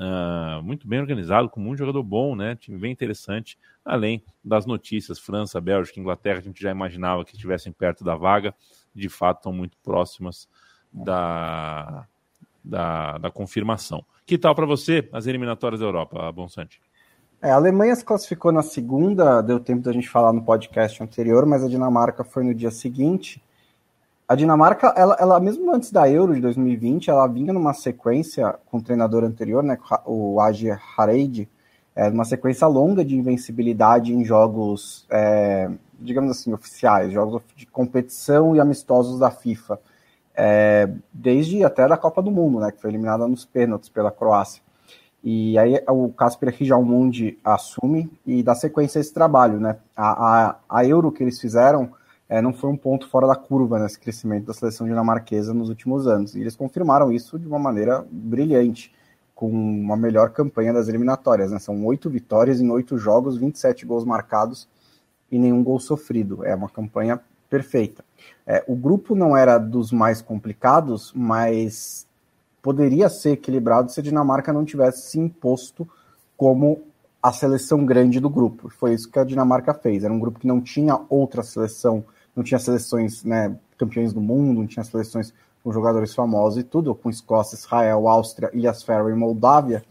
uh, muito bem organizado, com muito jogador bom, né? Time bem interessante, além das notícias, França, Bélgica, Inglaterra, a gente já imaginava que estivessem perto da vaga, de fato estão muito próximas da, da, da confirmação. Que tal para você as eliminatórias da Europa, Bonsante? É, a Alemanha se classificou na segunda, deu tempo da gente falar no podcast anterior, mas a Dinamarca foi no dia seguinte. A Dinamarca, ela, ela mesmo antes da Euro de 2020, ela vinha numa sequência com o treinador anterior, né, o Agi Hareide, é, numa sequência longa de invencibilidade em jogos, é, digamos assim, oficiais, jogos de competição e amistosos da FIFA, é, desde até da Copa do Mundo, né, que foi eliminada nos pênaltis pela Croácia. E aí o Casper Rijalmundi assume e dá sequência a esse trabalho, né? A, a, a Euro que eles fizeram é, não foi um ponto fora da curva nesse crescimento da seleção dinamarquesa nos últimos anos. E eles confirmaram isso de uma maneira brilhante, com uma melhor campanha das eliminatórias. Né? São oito vitórias em oito jogos, 27 gols marcados e nenhum gol sofrido. É uma campanha perfeita. É, o grupo não era dos mais complicados, mas poderia ser equilibrado se a Dinamarca não tivesse se imposto como a seleção grande do grupo. Foi isso que a Dinamarca fez. Era um grupo que não tinha outra seleção, não tinha seleções né, campeões do mundo, não tinha seleções com jogadores famosos e tudo, com Escócia, Israel, Áustria, Ilhas Faroe e Moldávia.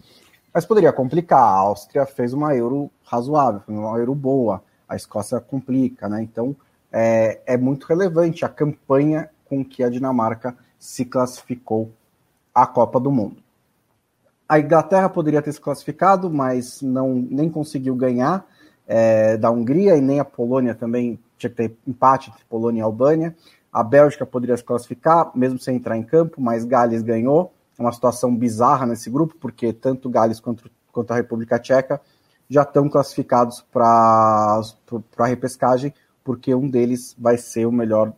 Mas poderia complicar. A Áustria fez uma Euro razoável, uma Euro boa. A Escócia complica, né? Então é, é muito relevante a campanha com que a Dinamarca se classificou a Copa do Mundo. A Inglaterra poderia ter se classificado, mas não nem conseguiu ganhar é, da Hungria e nem a Polônia também tinha que ter empate entre Polônia e Albânia. A Bélgica poderia se classificar, mesmo sem entrar em campo, mas Gales ganhou. É uma situação bizarra nesse grupo, porque tanto Gales quanto, quanto a República Tcheca já estão classificados para a repescagem, porque um deles vai ser o melhor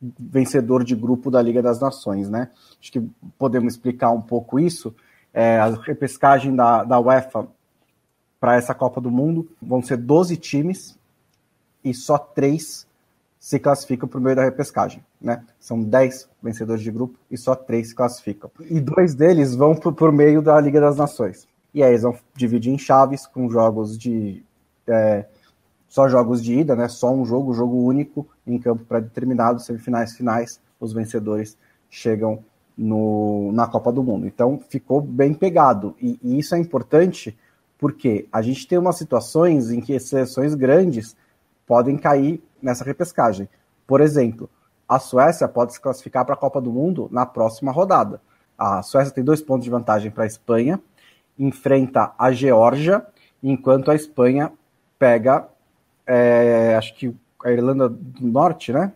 vencedor de grupo da Liga das Nações, né? Acho que podemos explicar um pouco isso. É, a repescagem da, da UEFA para essa Copa do Mundo vão ser 12 times e só três se classificam o meio da repescagem, né? São 10 vencedores de grupo e só três se classificam. E dois deles vão por, por meio da Liga das Nações. E aí eles vão dividir em chaves com jogos de é, só jogos de ida, né? Só um jogo, jogo único em campo pré-determinado, semifinais, finais, os vencedores chegam no, na Copa do Mundo. Então ficou bem pegado. E, e, isso é importante porque a gente tem umas situações em que seleções grandes podem cair nessa repescagem. Por exemplo, a Suécia pode se classificar para a Copa do Mundo na próxima rodada. A Suécia tem dois pontos de vantagem para a Espanha, enfrenta a Geórgia, enquanto a Espanha pega é, acho que a Irlanda do Norte, né?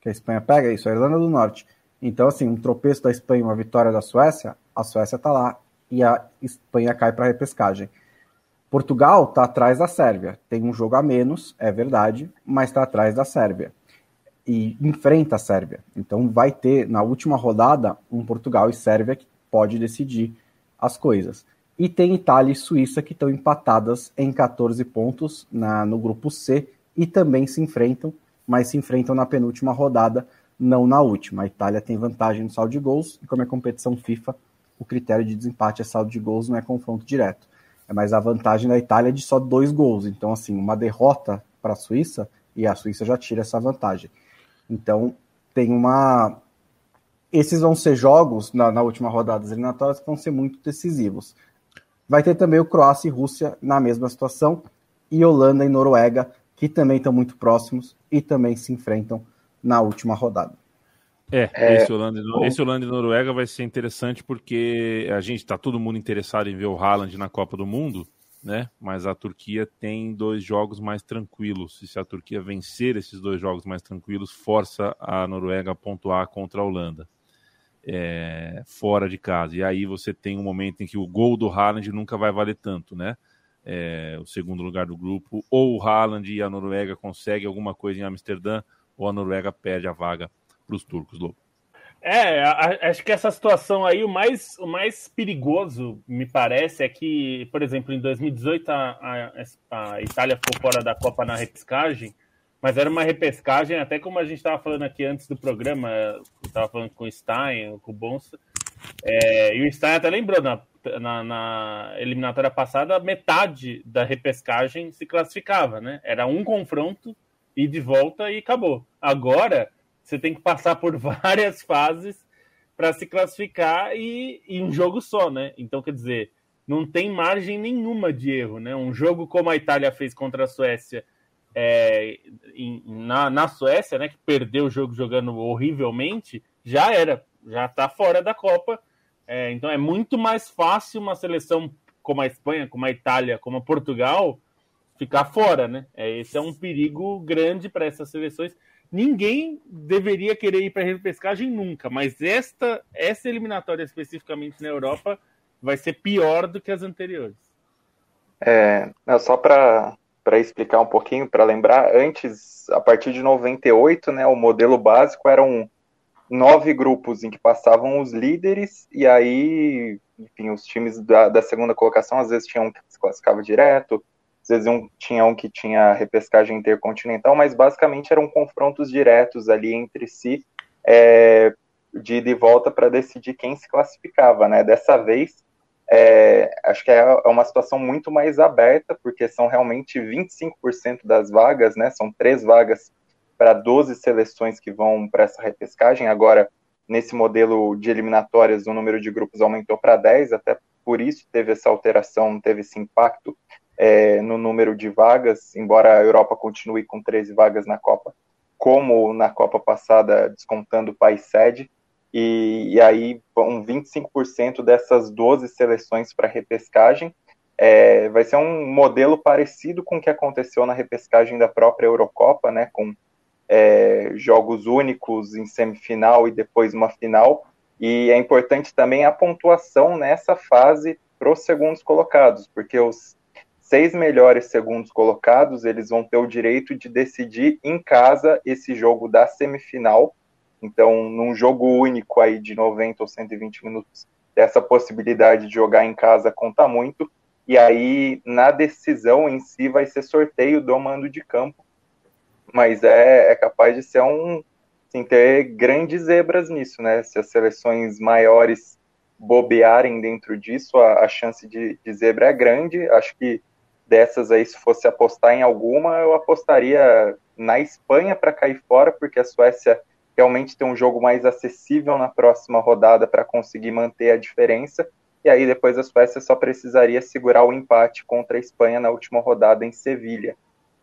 Que a Espanha pega isso, a Irlanda do Norte. Então, assim, um tropeço da Espanha, uma vitória da Suécia, a Suécia tá lá e a Espanha cai para repescagem. Portugal tá atrás da Sérvia. Tem um jogo a menos, é verdade, mas está atrás da Sérvia. E enfrenta a Sérvia. Então vai ter, na última rodada, um Portugal e Sérvia que pode decidir as coisas. E tem Itália e Suíça que estão empatadas em 14 pontos na, no grupo C e também se enfrentam, mas se enfrentam na penúltima rodada, não na última. A Itália tem vantagem no saldo de gols e como é competição FIFA, o critério de desempate é saldo de gols, não é confronto direto. É mais a vantagem da Itália é de só dois gols. Então, assim, uma derrota para a Suíça e a Suíça já tira essa vantagem. Então, tem uma. Esses vão ser jogos na, na última rodada das eliminatórias que vão ser muito decisivos. Vai ter também o Croácia e Rússia na mesma situação, e Holanda e Noruega, que também estão muito próximos e também se enfrentam na última rodada. É, é esse, Holanda, esse Holanda e Noruega vai ser interessante porque a gente está todo mundo interessado em ver o Haaland na Copa do Mundo, né? Mas a Turquia tem dois jogos mais tranquilos. E se a Turquia vencer esses dois jogos mais tranquilos, força a Noruega a pontuar contra a Holanda é, fora de casa. E aí você tem um momento em que o gol do Haaland nunca vai valer tanto, né? é, o segundo lugar do grupo, ou o Haaland e a Noruega conseguem alguma coisa em Amsterdã, ou a Noruega perde a vaga para os turcos, Lobo. É, acho que essa situação aí, o mais, o mais perigoso, me parece, é que, por exemplo, em 2018 a, a, a Itália ficou fora da Copa na repescagem, mas era uma repescagem, até como a gente estava falando aqui antes do programa, estava falando com o Stein, com o Bonsa, é, e o Stein até lembrou, na, na, na, eliminatória passada, metade da repescagem se classificava, né? Era um confronto, e de volta e acabou. Agora você tem que passar por várias fases para se classificar e em um jogo só, né? Então, quer dizer, não tem margem nenhuma de erro, né? Um jogo como a Itália fez contra a Suécia é, em, na, na Suécia, né? Que perdeu o jogo jogando horrivelmente, já era, já está fora da Copa. É, então é muito mais fácil uma seleção como a Espanha, como a Itália, como a Portugal ficar fora, né? É, esse é um perigo grande para essas seleções ninguém deveria querer ir para a repescagem nunca, mas esta, essa eliminatória especificamente na Europa vai ser pior do que as anteriores. É, só para explicar um pouquinho, para lembrar, antes, a partir de 98, né, o modelo básico eram nove grupos em que passavam os líderes, e aí, enfim, os times da, da segunda colocação às vezes tinham um que se classificava direto, às vezes um, tinha um que tinha repescagem intercontinental, mas basicamente eram confrontos diretos ali entre si, é, de ida e volta para decidir quem se classificava, né? Dessa vez, é, acho que é, é uma situação muito mais aberta, porque são realmente 25% das vagas, né? São três vagas para 12 seleções que vão para essa repescagem. Agora, nesse modelo de eliminatórias, o número de grupos aumentou para 10, até por isso teve essa alteração, teve esse impacto é, no número de vagas, embora a Europa continue com 13 vagas na Copa, como na Copa passada, descontando o país sede, e, e aí vão 25% dessas 12 seleções para repescagem. É, vai ser um modelo parecido com o que aconteceu na repescagem da própria Eurocopa, né, com é, jogos únicos em semifinal e depois uma final. E é importante também a pontuação nessa fase para os segundos colocados, porque os seis melhores segundos colocados, eles vão ter o direito de decidir em casa esse jogo da semifinal. Então, num jogo único aí de 90 ou 120 minutos, essa possibilidade de jogar em casa conta muito. E aí, na decisão em si, vai ser sorteio do mando de campo. Mas é, é capaz de ser um. Ter grandes zebras nisso, né? Se as seleções maiores bobearem dentro disso, a, a chance de, de zebra é grande. Acho que dessas aí, se fosse apostar em alguma, eu apostaria na Espanha para cair fora, porque a Suécia realmente tem um jogo mais acessível na próxima rodada para conseguir manter a diferença. E aí depois a Suécia só precisaria segurar o empate contra a Espanha na última rodada em Sevilha.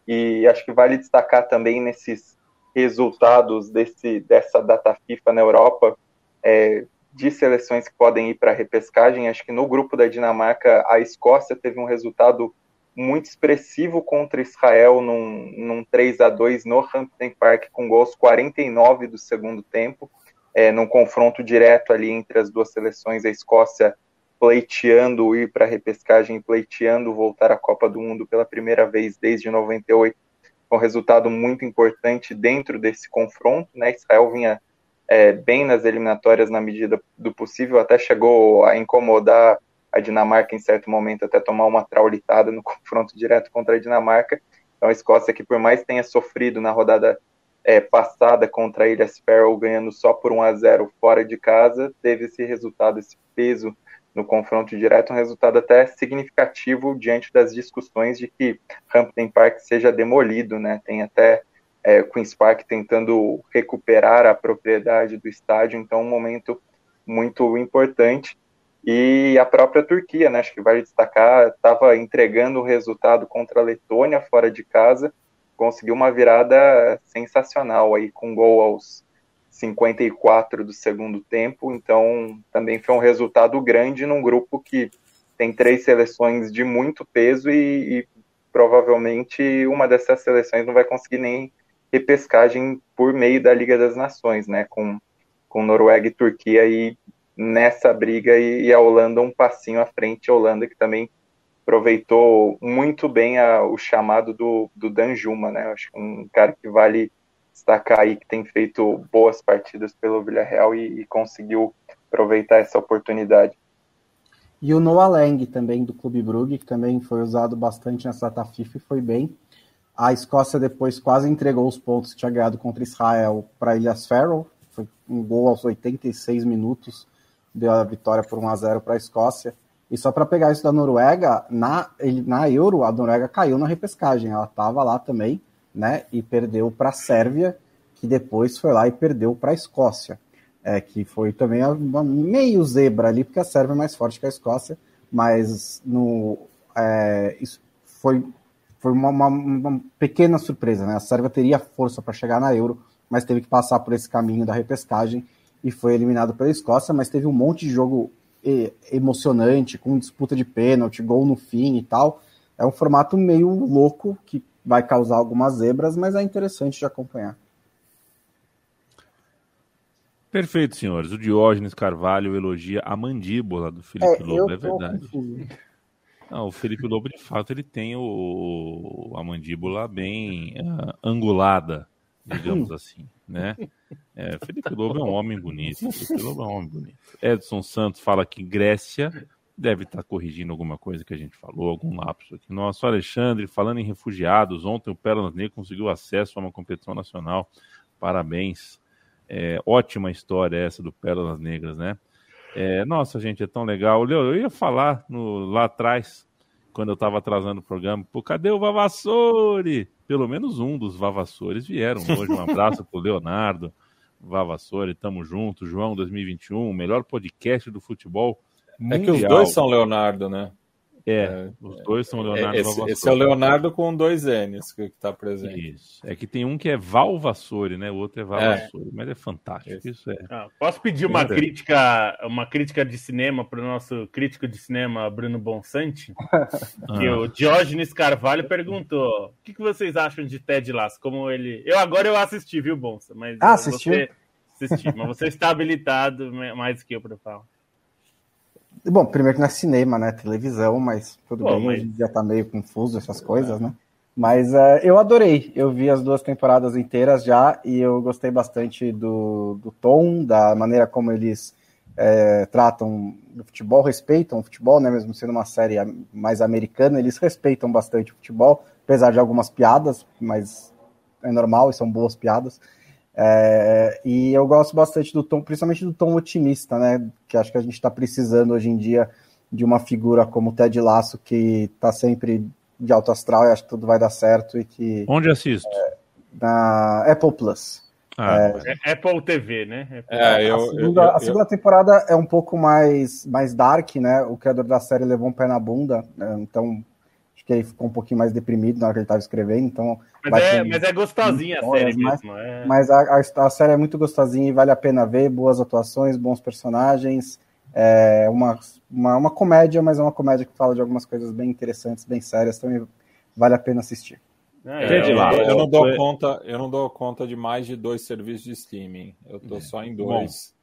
E acho que vale destacar também nesses resultados desse, dessa data FIFA na Europa, é, de seleções que podem ir para a repescagem. Acho que no grupo da Dinamarca, a Escócia teve um resultado muito expressivo contra Israel num, num 3 a 2 no Hampton Park com gols 49 do segundo tempo, é, num confronto direto ali entre as duas seleções, a Escócia pleiteando ir para a repescagem, pleiteando voltar à Copa do Mundo pela primeira vez desde 98, um resultado muito importante dentro desse confronto, né? Israel vinha é, bem nas eliminatórias na medida do possível, até chegou a incomodar a Dinamarca em certo momento até tomar uma traulitada no confronto direto contra a Dinamarca. Então a Escócia, que por mais tenha sofrido na rodada é, passada contra a Ilha Sparrow, ganhando só por 1 a 0 fora de casa, teve esse resultado, esse peso no confronto direto, um resultado até significativo diante das discussões de que Hampden Park seja demolido, né? Tem até é, Queen's Park tentando recuperar a propriedade do estádio, então um momento muito importante. E a própria Turquia, né, acho que vale destacar, estava entregando o resultado contra a Letônia fora de casa, conseguiu uma virada sensacional aí com gol aos 54 do segundo tempo, então também foi um resultado grande num grupo que tem três seleções de muito peso e, e provavelmente uma dessas seleções não vai conseguir nem repescagem por meio da Liga das Nações, né, com, com Noruega e Turquia aí nessa briga e, e, a Holanda um passinho à frente, a Holanda que também aproveitou muito bem a, o chamado do, do Danjuma, né? Acho que um cara que vale destacar aí, que tem feito boas partidas pelo Villarreal e, e conseguiu aproveitar essa oportunidade. E o Noah Lang também do Clube Brugge, que também foi usado bastante nessa data FIFA e foi bem. A Escócia depois quase entregou os pontos que tinha ganhado contra Israel para Ilhas Faroe. Foi um gol aos 86 minutos, deu a vitória por 1 a 0 para a Escócia. E só para pegar isso da Noruega, na, na Euro, a Noruega caiu na repescagem. Ela estava lá também, né? E perdeu para a Sérvia, que depois foi lá e perdeu para a Escócia. É, que foi também uma meio zebra ali, porque a Sérvia é mais forte que a Escócia, mas no, é, isso foi foi uma, uma, uma, pequena surpresa, né? A Sérvia teria força para chegar na Euro, mas teve que passar por esse caminho da repescagem e foi eliminado pela Escócia, mas teve um monte de jogo emocionante, com disputa de pênalti, gol no fim e tal. É um formato meio louco que vai causar algumas zebras, mas é interessante de acompanhar. Perfeito, senhores. O Diógenes Carvalho elogia a mandíbula do Felipe é, Lobo, é verdade. Não, o Felipe Lobo, de fato, ele tem o, a mandíbula bem uh, angulada, digamos assim, né? É, Felipe Lobo é um homem bonito. Felipe Lobo é um homem bonito. Edson Santos fala que Grécia deve estar corrigindo alguma coisa que a gente falou, algum lapso aqui. Nosso Alexandre, falando em refugiados, ontem o Pérolas Negro conseguiu acesso a uma competição nacional. Parabéns. É, ótima história essa do Pérolas Negras, né? É, nossa, gente, é tão legal. Eu ia falar no, lá atrás, quando eu estava atrasando o programa, pô, cadê o Vavassori? Pelo menos um dos Vavassores vieram hoje. Um abraço pro Leonardo Vavassori, tamo junto. João 2021, o melhor podcast do futebol. Mundial. É que os dois são Leonardo, né? É, os dois são Leonardo é, esse, esse, é o Leonardo com dois N's que está presente. Isso. É que tem um que é Valvassori, né? O outro é Valvassori, é. mas é fantástico. Isso, isso é. Ah, posso pedir uma crítica, uma crítica de cinema para o nosso crítico de cinema Bruno Bonsante? que ah. o Diógenes Carvalho perguntou: o que, que, vocês acham de Ted Lasso? Como ele. Eu agora eu assisti, viu, Bonsa? Mas ah, assistiu? Você... Assisti, mas você está habilitado mais que eu para falar. Bom, primeiro que não é cinema, né? Televisão, mas tudo Pô, bem, mas... hoje já tá meio confuso essas coisas, né? Mas uh, eu adorei. Eu vi as duas temporadas inteiras já e eu gostei bastante do, do tom, da maneira como eles é, tratam o futebol, respeitam o futebol, né? Mesmo sendo uma série mais americana, eles respeitam bastante o futebol, apesar de algumas piadas, mas é normal e são boas piadas. É, e eu gosto bastante do tom, principalmente do tom otimista, né? Que acho que a gente está precisando hoje em dia de uma figura como o Ted Lasso, que está sempre de alto astral e acho que tudo vai dar certo e que. Onde assisto? É, na Apple Plus. Ah, é, é Apple TV, né? Apple. É, eu, a segunda, eu, eu, a segunda temporada é um pouco mais, mais dark, né? O criador da série levou um pé na bunda, né? então que ele ficou um pouquinho mais deprimido na hora que ele estava escrevendo, então... Mas é, mas é gostosinha a série mas, mesmo. É... Mas a, a, a, série é muito gostosinha e vale a pena ver, boas atuações, bons personagens, é uma, uma, uma comédia, mas é uma comédia que fala de algumas coisas bem interessantes, bem sérias, também vale a pena assistir. É, eu, eu, eu, não dou conta, eu não dou conta de mais de dois serviços de streaming. Eu tô só em dois.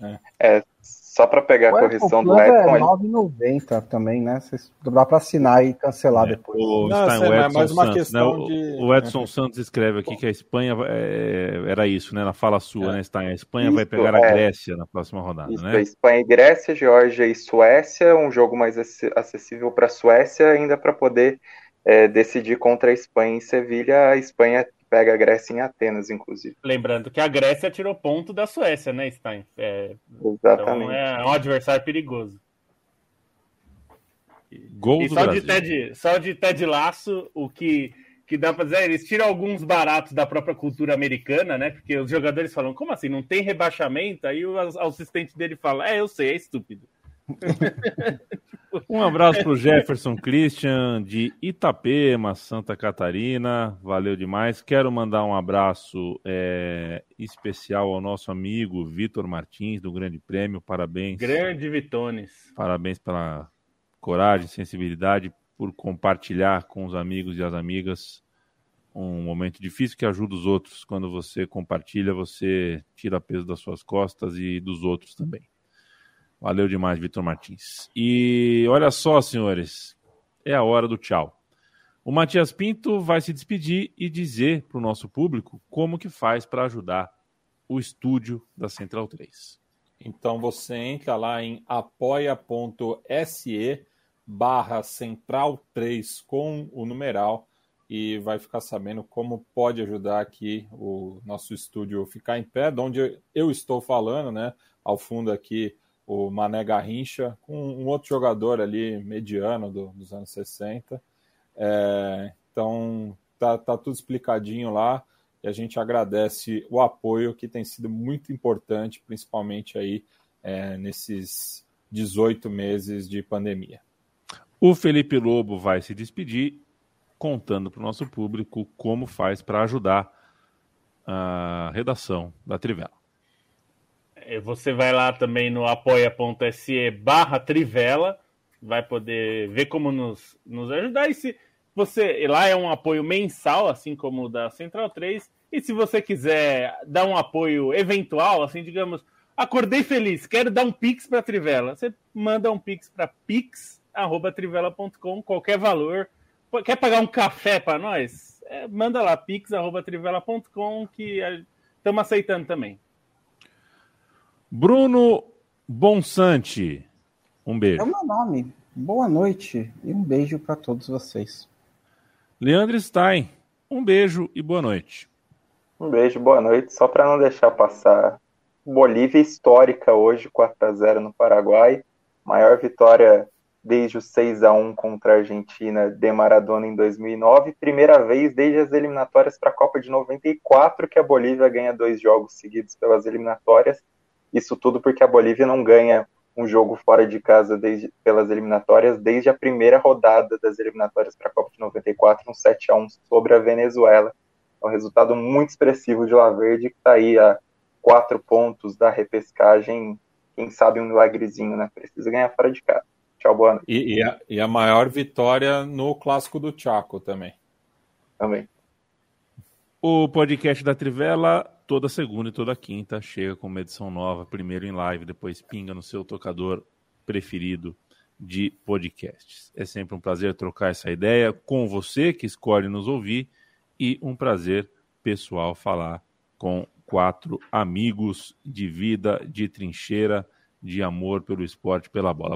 É. é. Só para pegar a correção do Edson. É 9,90 também, né? Vocês, dá para assinar e cancelar é, depois. O, não, o Edson mais uma Santos, né? o, de... o, Edson Santos escreve aqui que a Espanha é, era isso, né? Na fala sua, é. né, Stein? A Espanha isso, vai pegar a é. Grécia na próxima rodada, isso, né? Espanha e Grécia, Geórgia e Suécia, um jogo mais acessível para a Suécia, ainda para poder é, decidir contra a Espanha em Sevilha. A Espanha pega a Grécia em Atenas, inclusive. Lembrando que a Grécia tirou ponto da Suécia, né, Stein? É, Exatamente. Então é um adversário perigoso. Gol e do só Brasil. de Ted, só de Ted Laço, o que, que dá para dizer, eles tiram alguns baratos da própria cultura americana, né? Porque os jogadores falam, como assim? Não tem rebaixamento? Aí o assistente dele fala, é, eu sei, é estúpido. Um abraço para o Jefferson Christian, de Itapema, Santa Catarina. Valeu demais. Quero mandar um abraço é, especial ao nosso amigo Vitor Martins, do Grande Prêmio. Parabéns. Grande Vitones. Parabéns pela coragem, sensibilidade, por compartilhar com os amigos e as amigas um momento difícil que ajuda os outros. Quando você compartilha, você tira peso das suas costas e dos outros também. Valeu demais, Vitor Martins. E olha só, senhores, é a hora do tchau. O Matias Pinto vai se despedir e dizer para o nosso público como que faz para ajudar o estúdio da Central 3. Então você entra lá em apoia.se barra Central 3 com o numeral e vai ficar sabendo como pode ajudar aqui o nosso estúdio ficar em pé, de onde eu estou falando, né? Ao fundo aqui o Mané Garrincha, com um outro jogador ali mediano do, dos anos 60. É, então tá, tá tudo explicadinho lá e a gente agradece o apoio que tem sido muito importante, principalmente aí é, nesses 18 meses de pandemia. O Felipe Lobo vai se despedir contando para o nosso público como faz para ajudar a redação da Trivela. É, você vai lá também no apoia.se barra Trivela, vai poder ver como nos, nos ajudar. E se você lá é um apoio mensal, assim como o da Central 3. E se você quiser dar um apoio eventual, assim, digamos, acordei feliz, quero dar um pix para Trivela. Você manda um pix para pix pix@trivela.com, qualquer valor. Quer pagar um café para nós? É, manda lá, pix@trivela.com que estamos aceitando também. Bruno Bonsante, um beijo. É o meu nome. Boa noite e um beijo para todos vocês. Leandro Stein, um beijo e boa noite. Um beijo, boa noite. Só para não deixar passar, Bolívia histórica hoje, 4 a 0 no Paraguai. Maior vitória desde o 6 a 1 contra a Argentina de Maradona em 2009, primeira vez desde as eliminatórias para a Copa de 94 que a Bolívia ganha dois jogos seguidos pelas eliminatórias. Isso tudo porque a Bolívia não ganha um jogo fora de casa desde, pelas eliminatórias desde a primeira rodada das eliminatórias para a Copa de 94, um 7 a 1 sobre a Venezuela. É um resultado muito expressivo de La Verde, que está aí a quatro pontos da repescagem. Quem sabe um milagrezinho, né? Precisa ganhar fora de casa. Tchau, boa noite. E, e, a, e a maior vitória no clássico do Chaco também. Também. O podcast da Trivela, toda segunda e toda quinta, chega com uma edição nova, primeiro em live, depois pinga no seu tocador preferido de podcasts. É sempre um prazer trocar essa ideia com você que escolhe nos ouvir e um prazer pessoal falar com quatro amigos de vida, de trincheira, de amor pelo esporte, pela bola.